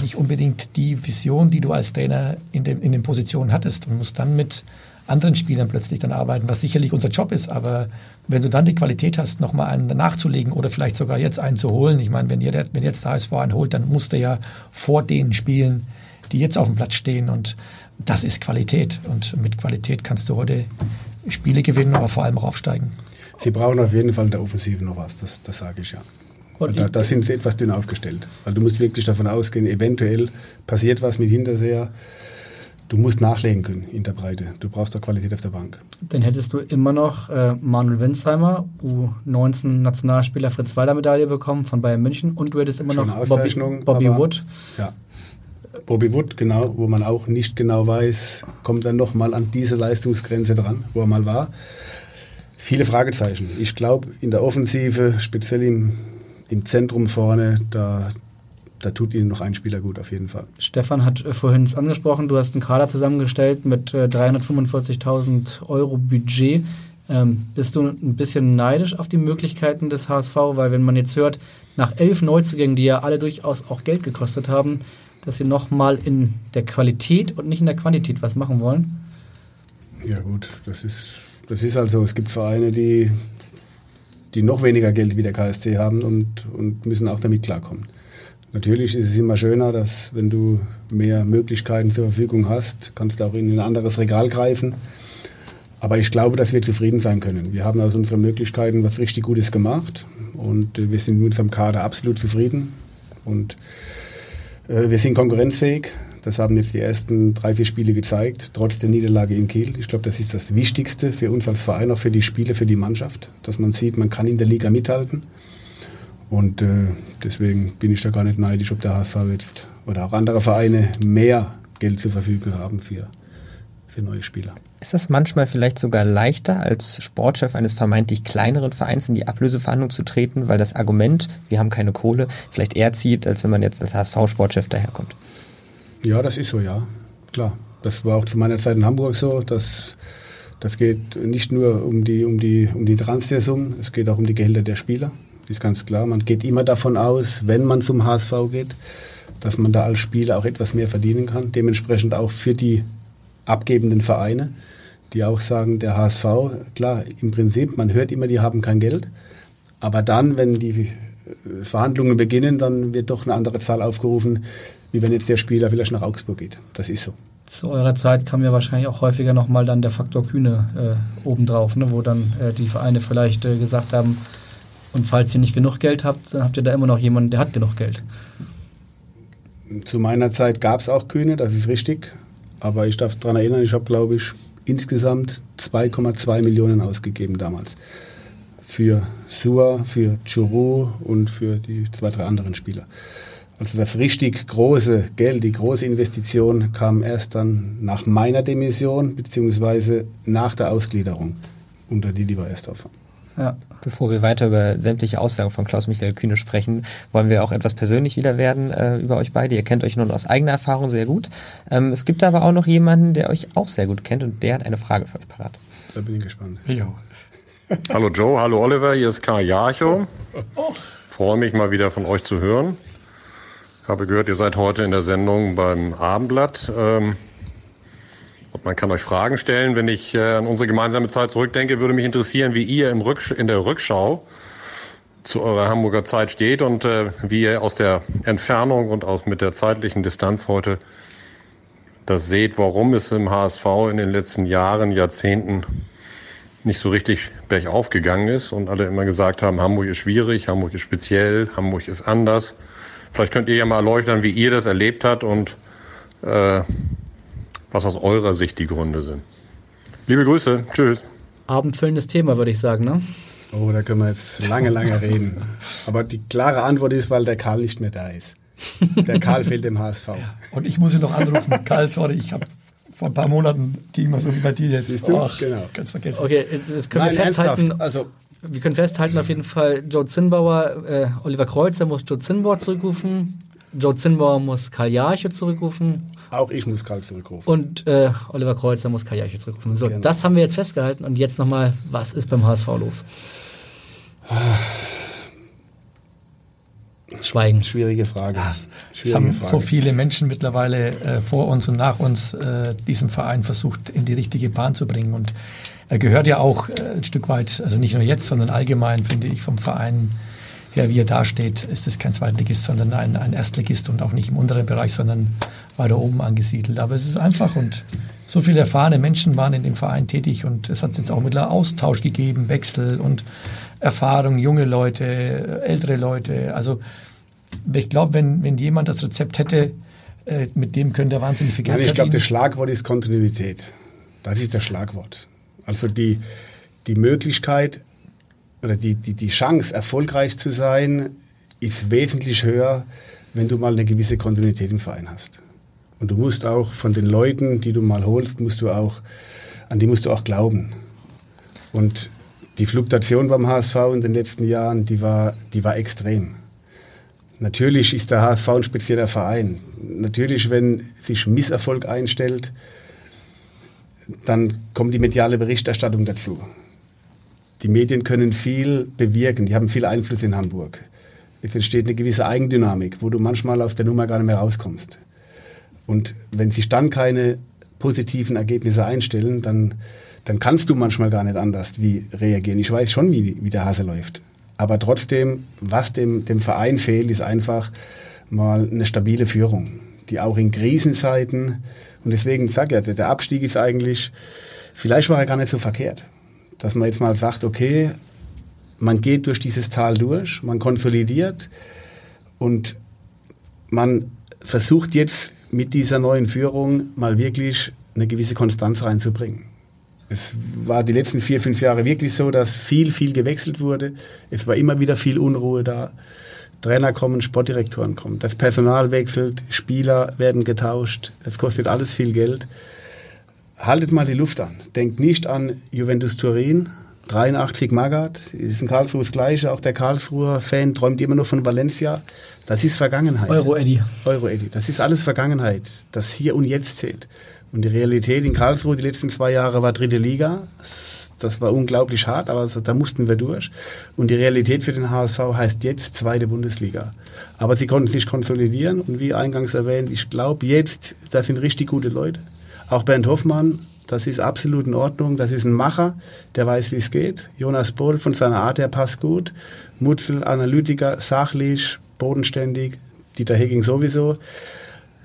nicht unbedingt die Vision, die du als Trainer in, dem, in den Positionen hattest und musst dann mit anderen Spielern plötzlich dann arbeiten, was sicherlich unser Job ist, aber wenn du dann die Qualität hast, nochmal einen nachzulegen oder vielleicht sogar jetzt einen zu holen, ich meine, wenn, wenn jetzt der HSV einen holt, dann musst du ja vor denen spielen, die jetzt auf dem Platz stehen und das ist Qualität. Und mit Qualität kannst du heute Spiele gewinnen, aber vor allem auch aufsteigen. Sie brauchen auf jeden Fall in der Offensive noch was, das, das sage ich ja. Da, da, sind sie etwas dünn aufgestellt. Weil du musst wirklich davon ausgehen, eventuell passiert was mit Hinterseher. Du musst nachlegen können in der Breite. Du brauchst doch Qualität auf der Bank. Dann hättest du immer noch äh, Manuel Winsheimer, U19-Nationalspieler Fritz Walder Medaille bekommen von Bayern München und du hättest immer noch Bobby, Bobby Wood. Ja, Bobby Wood, genau, wo man auch nicht genau weiß, kommt er nochmal an diese Leistungsgrenze dran, wo er mal war. Viele Fragezeichen. Ich glaube, in der Offensive, speziell im, im Zentrum vorne, da, da tut Ihnen noch ein Spieler gut, auf jeden Fall. Stefan hat äh, vorhin es angesprochen, du hast einen Kader zusammengestellt mit äh, 345.000 Euro Budget. Ähm, bist du ein bisschen neidisch auf die Möglichkeiten des HSV? Weil wenn man jetzt hört, nach elf Neuzugängen, die ja alle durchaus auch Geld gekostet haben, dass sie nochmal in der Qualität und nicht in der Quantität was machen wollen? Ja gut, das ist, das ist also, es gibt Vereine, die, die noch weniger Geld wie der KSC haben und, und müssen auch damit klarkommen. Natürlich ist es immer schöner, dass wenn du mehr Möglichkeiten zur Verfügung hast, kannst du auch in ein anderes Regal greifen. Aber ich glaube, dass wir zufrieden sein können. Wir haben aus unseren Möglichkeiten was richtig Gutes gemacht und wir sind mit unserem Kader absolut zufrieden. Und wir sind konkurrenzfähig. Das haben jetzt die ersten drei, vier Spiele gezeigt, trotz der Niederlage in Kiel. Ich glaube, das ist das Wichtigste für uns als Verein, auch für die Spiele, für die Mannschaft, dass man sieht, man kann in der Liga mithalten. Und äh, deswegen bin ich da gar nicht neidisch, ob der HSV jetzt oder auch andere Vereine mehr Geld zur Verfügung haben für, für neue Spieler. Ist das manchmal vielleicht sogar leichter, als Sportchef eines vermeintlich kleineren Vereins in die Ablöseverhandlung zu treten, weil das Argument, wir haben keine Kohle, vielleicht eher zieht, als wenn man jetzt als HSV-Sportchef daherkommt? Ja, das ist so, ja. Klar. Das war auch zu meiner Zeit in Hamburg so. dass das geht nicht nur um die, um die, um die Transfersummen, es geht auch um die Gehälter der Spieler. Das ist ganz klar. Man geht immer davon aus, wenn man zum HSV geht, dass man da als Spieler auch etwas mehr verdienen kann. Dementsprechend auch für die abgebenden Vereine, die auch sagen, der HSV, klar, im Prinzip, man hört immer, die haben kein Geld, aber dann, wenn die äh, Verhandlungen beginnen, dann wird doch eine andere Zahl aufgerufen, wie wenn jetzt der Spieler vielleicht nach Augsburg geht. Das ist so. Zu eurer Zeit kam ja wahrscheinlich auch häufiger nochmal dann der Faktor Kühne äh, obendrauf, ne, wo dann äh, die Vereine vielleicht äh, gesagt haben, und falls ihr nicht genug Geld habt, dann habt ihr da immer noch jemanden, der hat genug Geld. Zu meiner Zeit gab es auch Kühne, das ist richtig. Aber ich darf daran erinnern, ich habe, glaube ich, insgesamt 2,2 Millionen ausgegeben damals. Für Sua, für Churu und für die zwei, drei anderen Spieler. Also das richtig große Geld, die große Investition kam erst dann nach meiner Demission beziehungsweise nach der Ausgliederung unter die, die wir erst aufhaben. Ja. Bevor wir weiter über sämtliche Aussagen von Klaus-Michael Kühne sprechen, wollen wir auch etwas persönlich wieder werden äh, über euch beide. Ihr kennt euch nun aus eigener Erfahrung sehr gut. Ähm, es gibt aber auch noch jemanden, der euch auch sehr gut kennt und der hat eine Frage für euch parat. Da bin ich gespannt. Jo. hallo Joe, hallo Oliver, hier ist Karl Jarcho. Freue mich mal wieder von euch zu hören. Ich habe gehört, ihr seid heute in der Sendung beim Abendblatt. Ähm, und man kann euch Fragen stellen. Wenn ich äh, an unsere gemeinsame Zeit zurückdenke, würde mich interessieren, wie ihr im Rücksch in der Rückschau zu eurer Hamburger Zeit steht und äh, wie ihr aus der Entfernung und aus mit der zeitlichen Distanz heute das seht, warum es im HSV in den letzten Jahren, Jahrzehnten nicht so richtig bergauf gegangen ist und alle immer gesagt haben, Hamburg ist schwierig, Hamburg ist speziell, Hamburg ist anders. Vielleicht könnt ihr ja mal erläutern, wie ihr das erlebt habt und äh, was aus eurer Sicht die Gründe sind. Liebe Grüße, tschüss. abendfüllendes Thema, würde ich sagen, ne? Oh, da können wir jetzt lange, lange reden. Aber die klare Antwort ist, weil der Karl nicht mehr da ist. Der Karl fehlt dem HSV. Und ich muss ihn noch anrufen. Karl, sorry, ich habe vor ein paar Monaten ging mal so wie bei dir jetzt. Siehst du? Ach, Genau. Ganz vergessen. Okay, jetzt- jetzt können Nein, wir festhalten. ernsthaft. Also, Wir können festhalten auf jeden Fall, Joe Zinnbauer, äh, Oliver Kreuzer muss Joe Zinnbauer zurückrufen, Joe Zinnbauer muss Karl Jarche zurückrufen auch ich muss Karl zurückrufen. und äh, Oliver Kreuzer muss Karl Jarche zurückrufen. So, Genau. das haben wir jetzt festgehalten und jetzt nochmal, was ist beim HSV los? Schweigen. Schwierige Frage. Es Schwierige haben Frage. so viele Menschen mittlerweile äh, vor uns und nach uns äh, diesen Verein versucht, in die richtige Bahn zu bringen. Und er gehört ja auch äh, ein Stück weit, also nicht nur jetzt, sondern allgemein, finde ich, vom Verein her, wie er dasteht, ist es kein Zweitligist, sondern ein, ein Erstligist und auch nicht im unteren Bereich, sondern weiter oben angesiedelt. Aber es ist einfach und so viele erfahrene Menschen waren in dem Verein tätig und es hat jetzt auch mittlerweile Austausch gegeben, Wechsel und Erfahrung, junge Leute, ältere Leute. Also ich glaube, wenn, wenn jemand das Rezept hätte, äh, mit dem könnte er wahnsinnig viel Geld Nein, ich glaube, das Schlagwort ist Kontinuität. Das ist das Schlagwort. Also die, die Möglichkeit oder die, die, die Chance, erfolgreich zu sein, ist wesentlich höher, wenn du mal eine gewisse Kontinuität im Verein hast. Und du musst auch von den Leuten, die du mal holst, musst du auch, an die musst du auch glauben. Und die Fluktuation beim HSV in den letzten Jahren, die war, die war extrem. Natürlich ist der HSV ein spezieller Verein. Natürlich, wenn sich Misserfolg einstellt, dann kommt die mediale Berichterstattung dazu. Die Medien können viel bewirken, die haben viel Einfluss in Hamburg. Es entsteht eine gewisse Eigendynamik, wo du manchmal aus der Nummer gar nicht mehr rauskommst. Und wenn sich dann keine positiven Ergebnisse einstellen, dann, dann kannst du manchmal gar nicht anders wie reagieren. Ich weiß schon, wie, wie der Hase läuft. Aber trotzdem, was dem, dem Verein fehlt, ist einfach mal eine stabile Führung, die auch in Krisenzeiten, und deswegen sage ich, der Abstieg ist eigentlich, vielleicht war er gar nicht so verkehrt, dass man jetzt mal sagt, okay, man geht durch dieses Tal durch, man konsolidiert und man versucht jetzt mit dieser neuen Führung mal wirklich eine gewisse Konstanz reinzubringen. Es war die letzten vier, fünf Jahre wirklich so, dass viel, viel gewechselt wurde. Es war immer wieder viel Unruhe da. Trainer kommen, Sportdirektoren kommen. Das Personal wechselt, Spieler werden getauscht. Es kostet alles viel Geld. Haltet mal die Luft an. Denkt nicht an Juventus Turin, 83 Magath, ist in Karlsruhe das Gleiche. Auch der Karlsruher Fan träumt immer noch von Valencia. Das ist Vergangenheit. Euro Eddy. Euro Eddy. Das ist alles Vergangenheit. Das hier und jetzt zählt. Und die Realität in Karlsruhe die letzten zwei Jahre war dritte Liga. Das war unglaublich hart, aber da mussten wir durch. Und die Realität für den HSV heißt jetzt zweite Bundesliga. Aber sie konnten sich konsolidieren und wie eingangs erwähnt, ich glaube jetzt, das sind richtig gute Leute. Auch Bernd Hoffmann, das ist absolut in Ordnung. Das ist ein Macher, der weiß, wie es geht. Jonas Boll von seiner Art, der passt gut. Mutzel, Analytiker, sachlich, bodenständig. Dieter Hecking sowieso.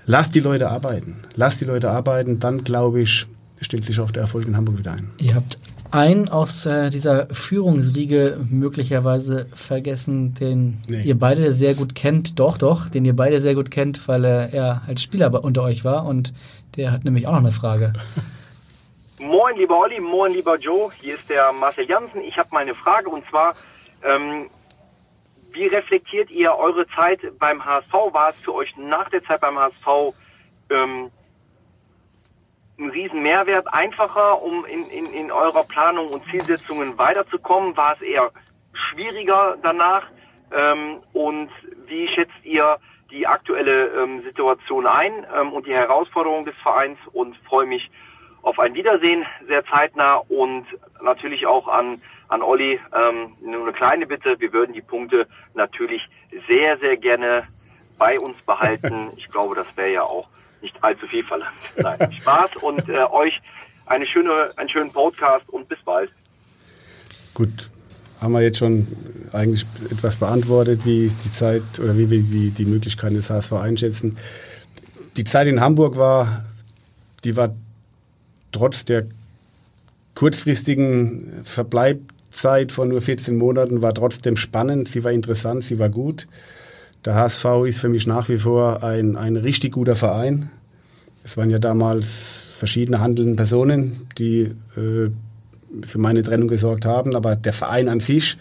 Lass die Leute arbeiten. Lass die Leute arbeiten, dann glaube ich, stellt sich auch der Erfolg in Hamburg wieder ein. Ihr habt einen aus äh, dieser Führungsriege möglicherweise vergessen, den Nee. ihr beide sehr gut kennt. Doch, doch, den ihr beide sehr gut kennt, weil äh, er als Spieler unter euch war und der hat nämlich auch noch eine Frage. Moin, lieber Olli, moin, lieber Joe. Hier ist der Marcel Jansen. Ich habe mal eine Frage und zwar, ähm, wie reflektiert ihr eure Zeit beim HSV? War es für euch nach der Zeit beim HSV ähm, ein riesen Mehrwert, einfacher, um in, in, in eurer Planung und Zielsetzungen weiterzukommen? War es eher schwieriger danach? Ähm, und wie schätzt ihr die aktuelle ähm, Situation ein ähm, und die Herausforderungen des Vereins und freue mich auf ein Wiedersehen sehr zeitnah und natürlich auch an, an Olli ähm, nur eine kleine Bitte. Wir würden die Punkte natürlich sehr, sehr gerne bei uns behalten. Ich glaube, das wäre ja auch nicht allzu viel verlangt. Nein, Spaß und äh, euch eine schöne, einen schönen Podcast und bis bald. Gut, haben wir jetzt schon eigentlich etwas beantwortet, wie die Zeit oder wie wir die, die Möglichkeiten des HSV einschätzen. Die Zeit in Hamburg war, die war trotz der kurzfristigen Verbleibzeit von nur 14 Monaten, war trotzdem spannend, sie war interessant, sie war gut. Der HSV ist für mich nach wie vor ein, ein richtig guter Verein. Es waren ja damals verschiedene handelnde Personen, die äh, für meine Trennung gesorgt haben. Aber der Verein an sich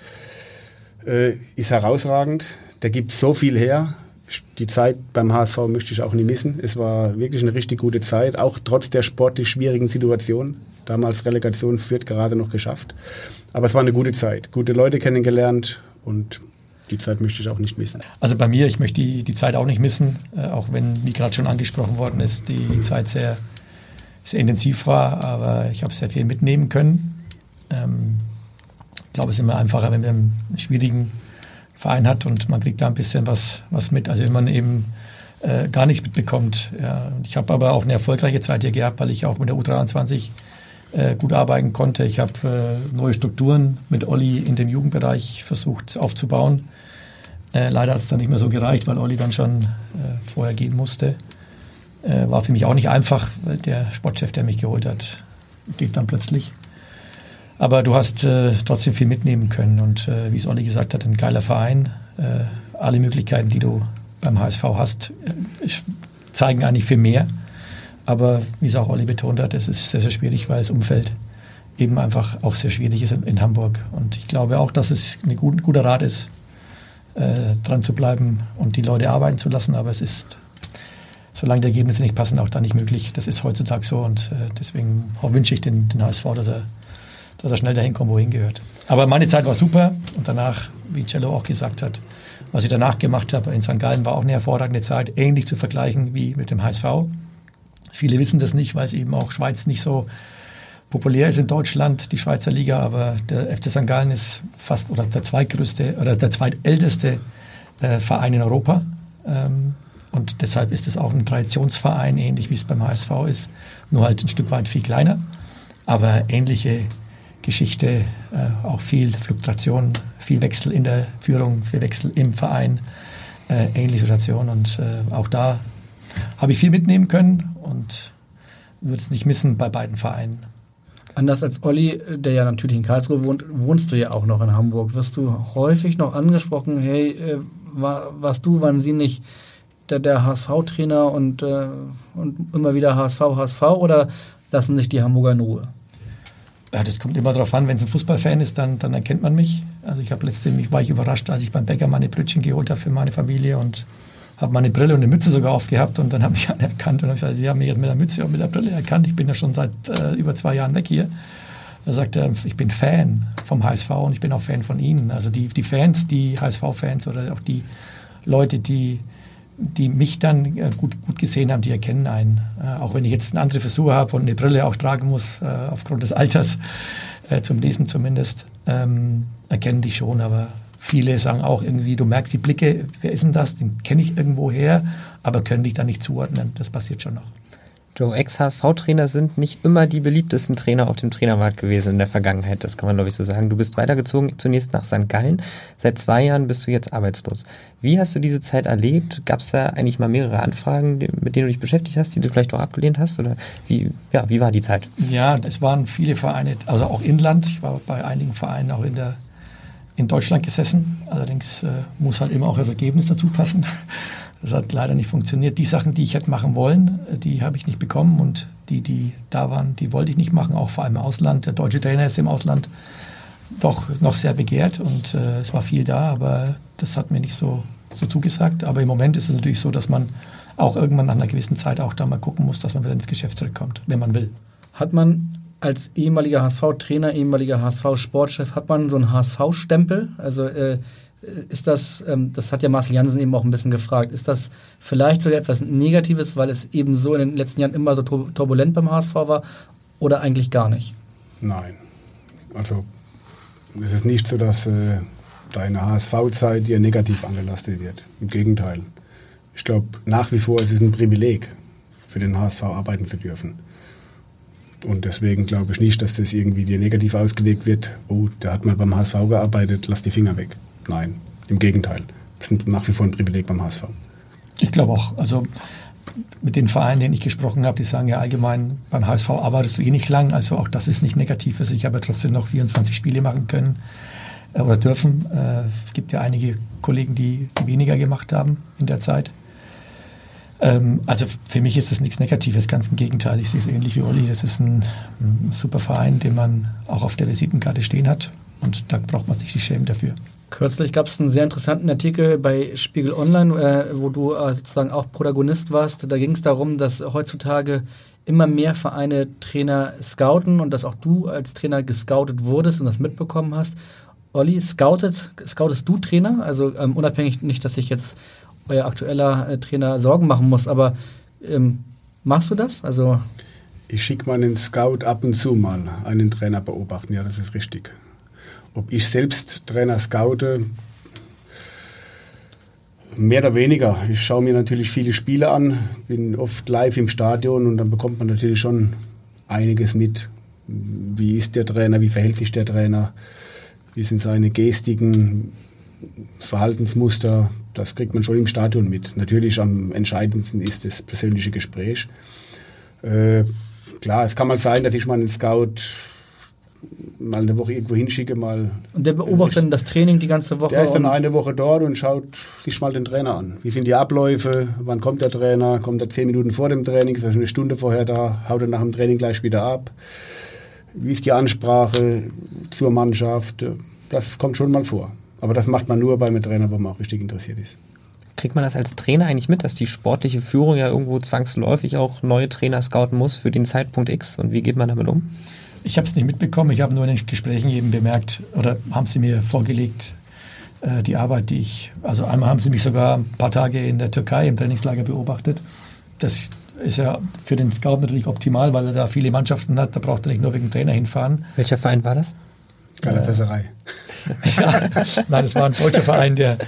äh, ist herausragend. Der gibt so viel her. Die Zeit beim HSV möchte ich auch nie missen. Es war wirklich eine richtig gute Zeit, auch trotz der sportlich schwierigen Situation. Damals Relegation führt gerade noch geschafft. Aber es war eine gute Zeit. Gute Leute kennengelernt und die Zeit möchte ich auch nicht missen. Also bei mir, ich möchte die, die Zeit auch nicht missen, äh, auch wenn, wie gerade schon angesprochen worden ist, die Zeit sehr, sehr intensiv war, aber ich habe sehr viel mitnehmen können. Ähm, ich glaube, es ist immer einfacher, wenn man einen schwierigen Verein hat und man kriegt da ein bisschen was, was mit. Also wenn man eben äh, gar nichts mitbekommt. Ja. Ich habe aber auch eine erfolgreiche Zeit hier gehabt, weil ich auch mit der U23 äh, gut arbeiten konnte. Ich habe äh, neue Strukturen mit Olli in dem Jugendbereich versucht aufzubauen. Äh, leider hat es dann nicht mehr so gereicht, weil Olli dann schon äh, vorher gehen musste. Äh, war für mich auch nicht einfach, weil der Sportchef, der mich geholt hat, geht dann plötzlich. Aber du hast äh, trotzdem viel mitnehmen können und äh, wie es Olli gesagt hat, ein geiler Verein. Äh, alle Möglichkeiten, die du beim HSV hast, zeigen eigentlich viel mehr. Aber wie es auch Olli betont hat, es ist sehr, sehr schwierig, weil das Umfeld eben einfach auch sehr schwierig ist in, in Hamburg. Und ich glaube auch, dass es ein gut, guter Rat ist, äh, dran zu bleiben und die Leute arbeiten zu lassen. Aber es ist, solange die Ergebnisse nicht passen, auch da nicht möglich. Das ist heutzutage so und äh, deswegen wünsche ich den, den HSV, dass er, dass er schnell dahin kommt, wohin gehört. Aber meine Zeit war super und danach, wie Cello auch gesagt hat, was ich danach gemacht habe in St. Gallen war auch eine hervorragende Zeit, ähnlich zu vergleichen wie mit dem HSV. Viele wissen das nicht, weil es eben auch Schweiz nicht so populär ist in Deutschland, die Schweizer Liga, aber der FC St. Gallen ist fast oder der zweitgrößte oder der zweitälteste äh, Verein in Europa. Ähm, und deshalb ist es auch ein Traditionsverein, ähnlich wie es beim HSV ist, nur halt ein Stück weit viel kleiner. Aber ähnliche Geschichte, äh, auch viel Fluktuation, viel Wechsel in der Führung, viel Wechsel im Verein, äh, ähnliche Situation. Und äh, auch da habe ich viel mitnehmen können und würde es nicht missen bei beiden Vereinen. Anders als Olli, der ja natürlich in Karlsruhe wohnt, wohnst du ja auch noch in Hamburg. Wirst du häufig noch angesprochen, hey, äh, war, warst du, waren sie nicht der, der HSV-Trainer und, äh, und immer wieder HSV, HSV oder lassen sich die Hamburger in Ruhe? Ja, das kommt immer darauf an, wenn es ein Fußballfan ist, dann, dann erkennt man mich. Also ich habe letztendlich war ich überrascht, als ich beim Bäcker meine Brötchen geholt habe für meine Familie und habe meine Brille und eine Mütze sogar aufgehabt und dann habe ich anerkannt und habe gesagt, Sie haben mich jetzt mit der Mütze und mit der Brille erkannt. Ich bin ja schon seit äh, über zwei Jahren weg hier. Da sagt er, ich bin Fan vom HSV und ich bin auch Fan von Ihnen. Also die, die Fans, die HSV-Fans oder auch die Leute, die, die mich dann äh, gut, gut gesehen haben, die erkennen einen. Äh, auch wenn ich jetzt eine andere Frisur habe und eine Brille auch tragen muss, äh, aufgrund des Alters, zum Lesen zumindest, ähm, erkennen die schon. Aber Viele sagen auch irgendwie, du merkst die Blicke, wer ist denn das? Den kenne ich irgendwo her, aber können dich da nicht zuordnen. Das passiert schon noch. Joe, Ex-HSV-Trainer sind nicht immer die beliebtesten Trainer auf dem Trainermarkt gewesen in der Vergangenheit. Das kann man, glaube ich, so sagen. Du bist weitergezogen, zunächst nach St. Gallen. Seit zwei Jahren bist du jetzt arbeitslos. Wie hast du diese Zeit erlebt? Gab es da eigentlich mal mehrere Anfragen, mit denen du dich beschäftigt hast, die du vielleicht auch abgelehnt hast? Oder wie, ja, wie war die Zeit? Ja, es waren viele Vereine, also auch Inland. Ich war bei einigen Vereinen auch in der in Deutschland gesessen. Allerdings äh, muss halt immer auch das Ergebnis dazu passen. Das hat leider nicht funktioniert. Die Sachen, die ich hätte machen wollen, äh, die habe ich nicht bekommen und die, die da waren, die wollte ich nicht machen, auch vor allem im Ausland. Der deutsche Trainer ist im Ausland doch noch sehr begehrt und äh, es war viel da, aber das hat mir nicht so, so zugesagt. Aber im Moment ist es natürlich so, dass man auch irgendwann nach einer gewissen Zeit auch da mal gucken muss, dass man wieder ins Geschäft zurückkommt, wenn man will. Hat man als ehemaliger HSV-Trainer, ehemaliger HSV-Sportchef, hat man so einen HSV-Stempel? Also äh, ist das, ähm, das hat ja Marcel Jansen eben auch ein bisschen gefragt, ist das vielleicht sogar etwas Negatives, weil es eben so in den letzten Jahren immer so turbulent beim HSV war oder eigentlich gar nicht? Nein. Also es ist nicht so, dass äh, deine HSV-Zeit dir negativ angelastet wird. Im Gegenteil. Ich glaube nach wie vor, es ist ein Privileg, für den HSV arbeiten zu dürfen. Und deswegen glaube ich nicht, dass das irgendwie dir negativ ausgelegt wird. Oh, der hat mal beim HSV gearbeitet, lass die Finger weg. Nein, im Gegenteil. Das ist nach wie vor ein Privileg beim HSV. Ich glaube auch. Also mit den Vereinen, denen ich gesprochen habe, die sagen ja allgemein, beim HSV arbeitest du eh nicht lang. Also auch das ist nicht negativ. Also ich habe ja trotzdem noch 24 Spiele machen können äh, oder dürfen. Äh, es gibt ja einige Kollegen, die, die weniger gemacht haben in der Zeit. Ähm, also für mich ist das nichts Negatives, ganz im Gegenteil. Ich sehe es ähnlich wie Olli. Das ist ein, ein super Verein, den man auch auf der Visitenkarte stehen hat. Und da braucht man sich nicht schämen dafür. Kürzlich gab es einen sehr interessanten Artikel bei Spiegel Online, äh, wo du äh, sozusagen auch Protagonist warst. Da ging es darum, dass heutzutage immer mehr Vereine Trainer scouten und dass auch du als Trainer gescoutet wurdest und das mitbekommen hast. Olli, scoutet, scoutest du Trainer? Also ähm, unabhängig nicht, dass sich jetzt euer aktueller äh, Trainer Sorgen machen muss, aber ähm, machst du das? Also ich schicke meinen Scout ab und zu mal einen Trainer beobachten, ja, das ist richtig. Ob ich selbst Trainer scoute, mehr oder weniger. Ich schaue mir natürlich viele Spiele an, bin oft live im Stadion und dann bekommt man natürlich schon einiges mit. Wie ist der Trainer, wie verhält sich der Trainer, wie sind seine Gestiken, Verhaltensmuster, das kriegt man schon im Stadion mit. Natürlich am entscheidendsten ist das persönliche Gespräch. Äh, klar, es kann mal sein, dass ich mal einen Scout mal eine Woche irgendwo hinschicke, mal. Und der beobachtet dann das Training die ganze Woche? Der ist dann eine Woche dort und schaut sich mal den Trainer an. Wie sind die Abläufe? Wann kommt der Trainer? Kommt er zehn Minuten vor dem Training? Ist er schon eine Stunde vorher da? Haut er nach dem Training gleich wieder ab? Wie ist die Ansprache zur Mannschaft? Das kommt schon mal vor. Aber das macht man nur bei einem Trainer, wo man auch richtig interessiert ist. Kriegt man das als Trainer eigentlich mit, dass die sportliche Führung ja irgendwo zwangsläufig auch neue Trainer scouten muss für den Zeitpunkt X? Und wie geht man damit um? Ich habe es nicht mitbekommen. Ich habe nur in den Gesprächen eben bemerkt oder haben sie mir vorgelegt, äh, die Arbeit, die ich, also einmal haben sie mich sogar ein paar Tage in der Türkei im Trainingslager beobachtet. Das ist ja für den Scout natürlich optimal, weil er da viele Mannschaften hat. Da braucht er nicht nur wegen Trainer hinfahren. Welcher Verein war das? Galatasaray. ja, nein, es war ein deutscher Verein, der,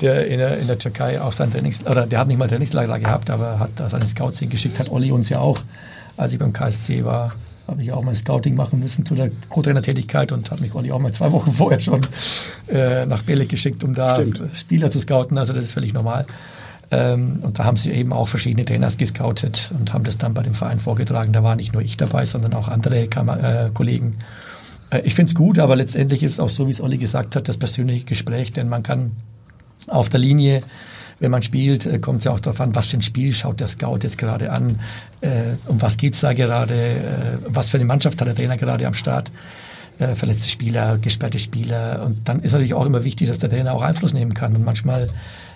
der, in, der in der Türkei auch sein Trainings, oder der hat nicht mal Trainingslager gehabt, aber hat da seine Scouts hingeschickt, hat Olli uns ja auch, als ich beim KSC war, habe ich auch mal Scouting machen müssen zu der Co-Trainer-Tätigkeit und hat mich Olli auch mal zwei Wochen vorher schon äh, nach Belek geschickt, um da Stimmt. Spieler zu scouten. Also das ist völlig normal. Ähm, und da haben sie eben auch verschiedene Trainers gescoutet und haben das dann bei dem Verein vorgetragen. Da war nicht nur ich dabei, sondern auch andere Kammer äh, Kollegen. Äh, ich finde es gut, aber letztendlich ist es auch so, wie es Olli gesagt hat, das persönliche Gespräch, denn man kann auf der Linie wenn man spielt, äh, kommt es ja auch darauf an, was für ein Spiel schaut der Scout jetzt gerade an, äh, um was geht es da gerade, äh, was für eine Mannschaft hat der Trainer gerade am Start. Äh, verletzte Spieler, gesperrte Spieler. Und dann ist natürlich auch immer wichtig, dass der Trainer auch Einfluss nehmen kann. Und manchmal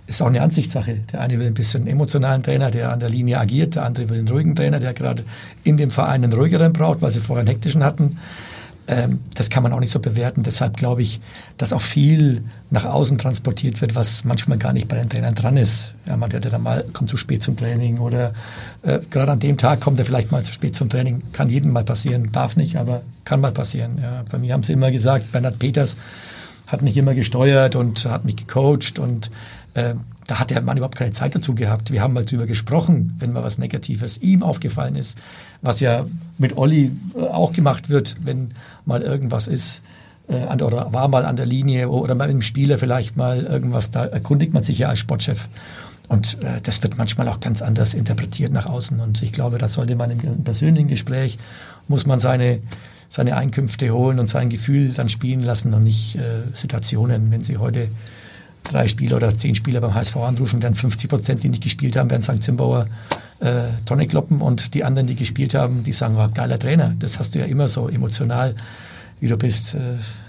ist auch eine Ansichtssache. Der eine will ein bisschen emotionalen Trainer, der an der Linie agiert. Der andere will einen ruhigen Trainer, der gerade in dem Verein einen ruhigeren braucht, weil sie vorher einen hektischen hatten ähm, das kann man auch nicht so bewerten. Deshalb glaube ich, dass auch viel nach außen transportiert wird, was manchmal gar nicht bei den Trainern dran ist. Ja, man hat ja dann mal, kommt zu spät zum Training oder äh, gerade an dem Tag kommt er vielleicht mal zu spät zum Training. Kann jedem mal passieren, darf nicht, aber kann mal passieren. Ja, bei mir haben sie immer gesagt, Bernhard Peters hat mich immer gesteuert und hat mich gecoacht und äh, da hat der Mann überhaupt keine Zeit dazu gehabt. Wir haben mal drüber gesprochen, wenn mal was Negatives ihm aufgefallen ist, was ja mit Olli äh, auch gemacht wird, wenn mal irgendwas ist äh, oder war mal an der Linie oder mal dem Spieler vielleicht mal irgendwas, da erkundigt man sich ja als Sportchef. Und äh, das wird manchmal auch ganz anders interpretiert nach außen. Und ich glaube, da sollte man im persönlichen Gespräch, muss man seine, seine Einkünfte holen und sein Gefühl dann spielen lassen und nicht äh, Situationen, wenn Sie heute drei Spieler oder zehn Spieler beim HSV anrufen, werden 50 Prozent, die nicht gespielt haben, werden St. Zimbauer äh, Tonne kloppen und die anderen, die gespielt haben, die sagen, oh, geiler Trainer, das hast du ja immer so emotional, wie du bist.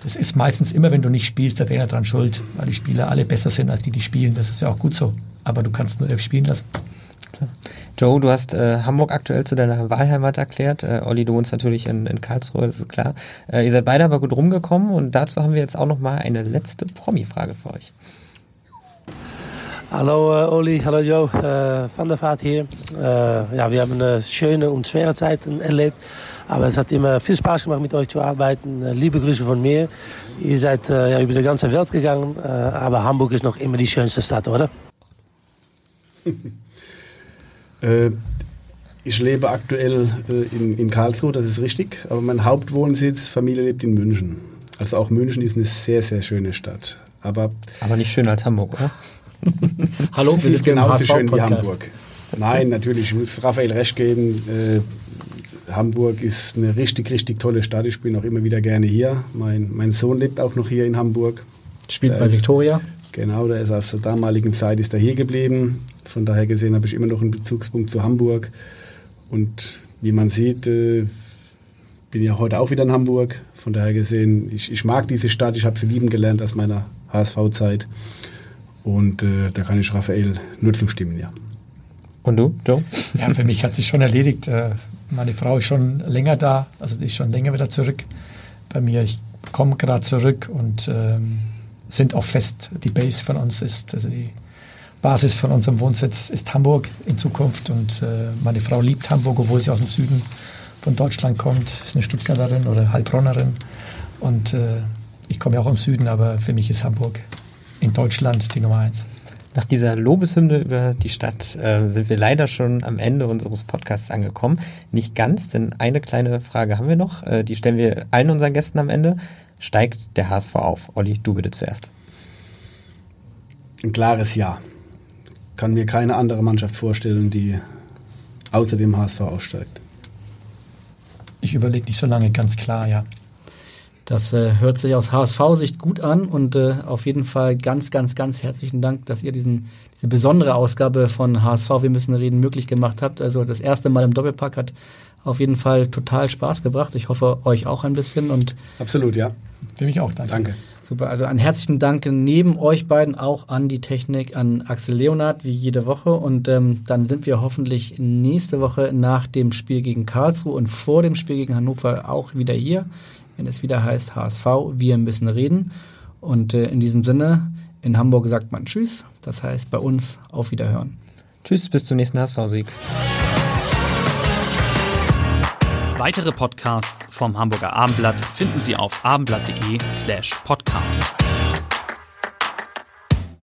Es äh, ist meistens immer, wenn du nicht spielst, der Trainer dran schuld, weil die Spieler alle besser sind als die, die spielen. Das ist ja auch gut so. Aber du kannst nur elf spielen lassen. Joe, du hast äh, Hamburg aktuell zu deiner Wahlheimat erklärt. Äh, Olli, du wohnst natürlich in, in Karlsruhe, das ist klar. Äh, ihr seid beide aber gut rumgekommen und dazu haben wir jetzt auch noch mal eine letzte Promi-Frage für euch. Hallo uh, Olli, hallo Joe, uh, Van der Vaart hier. Uh, ja, wir haben eine schöne und schwere Zeiten erlebt, aber es hat immer viel Spaß gemacht, mit euch zu arbeiten. liebe Grüße von mir. Ihr seid ja, über die ganze Welt gegangen, aber Hamburg ist noch immer die schönste Stadt, oder? ich lebe aktuell in, in Karlsruhe, das ist richtig, aber mein Hauptwohnsitz, Familie lebt in München. Also auch München ist eine sehr, sehr schöne Stadt. Aber, aber nicht schöner als Hamburg, oder? Hallo, Sie ist genauso schön wie Hamburg. Nein, natürlich, ich muss Raphael recht geben. Äh, Hamburg ist eine richtig, richtig tolle Stadt. Ich bin auch immer wieder gerne hier. Mein, mein Sohn lebt auch noch hier in Hamburg. Spielt der bei ist, Victoria? Genau, der ist aus der damaligen Zeit ist er hier geblieben. Von daher gesehen habe ich immer noch einen Bezugspunkt zu Hamburg. Und wie man sieht, äh, bin ja heute auch wieder in Hamburg. Von daher gesehen, ich, ich mag diese Stadt, ich habe sie lieben gelernt aus meiner HSV-Zeit. Und äh, da kann ich Raphael nur zustimmen, ja. Und du, Joe? Ja, für mich hat sich schon erledigt. Äh, meine Frau ist schon länger da, also die ist schon länger wieder zurück bei mir. Ich komme gerade zurück und ähm, sind auch fest. Die Base von uns ist, also die Basis von unserem Wohnsitz ist Hamburg in Zukunft und äh, meine Frau liebt Hamburg, obwohl sie aus dem Süden von Deutschland kommt, ist eine Stuttgarterin oder Heilbronnerin und äh, ich komme ja auch im Süden, aber für mich ist Hamburg in Deutschland die Nummer eins. Nach dieser Lobeshymne über die Stadt äh, sind wir leider schon am Ende unseres Podcasts angekommen. Nicht ganz, denn eine kleine Frage haben wir noch. Äh, die stellen wir allen unseren Gästen am Ende. Steigt der HSV auf? Olli, du bitte zuerst. Ein klares Ja. Kann mir keine andere Mannschaft vorstellen, die außer dem HSV aussteigt. Ich überlege nicht so lange, ganz klar, ja. Das äh, hört sich aus HSV-Sicht gut an und äh, auf jeden Fall ganz, ganz, ganz herzlichen Dank, dass ihr diesen, diese besondere Ausgabe von HSV Wir müssen reden möglich gemacht habt. Also das erste Mal im Doppelpack hat auf jeden Fall total Spaß gebracht. Ich hoffe, euch auch ein bisschen. Und Absolut, ja. Für mich auch, danke. Danke. Super, also einen herzlichen Dank neben euch beiden auch an die Technik, an Axel Leonard, wie jede Woche. Und ähm, dann sind wir hoffentlich nächste Woche nach dem Spiel gegen Karlsruhe und vor dem Spiel gegen Hannover auch wieder hier wenn es wieder heißt HSV, wir müssen reden. Und äh, in diesem Sinne, in Hamburg sagt man Tschüss, das heißt bei uns auf Wiederhören. Tschüss, bis zum nächsten HSV-Sieg. Weitere Podcasts vom Hamburger Abendblatt finden Sie auf abendblatt.de slash podcast.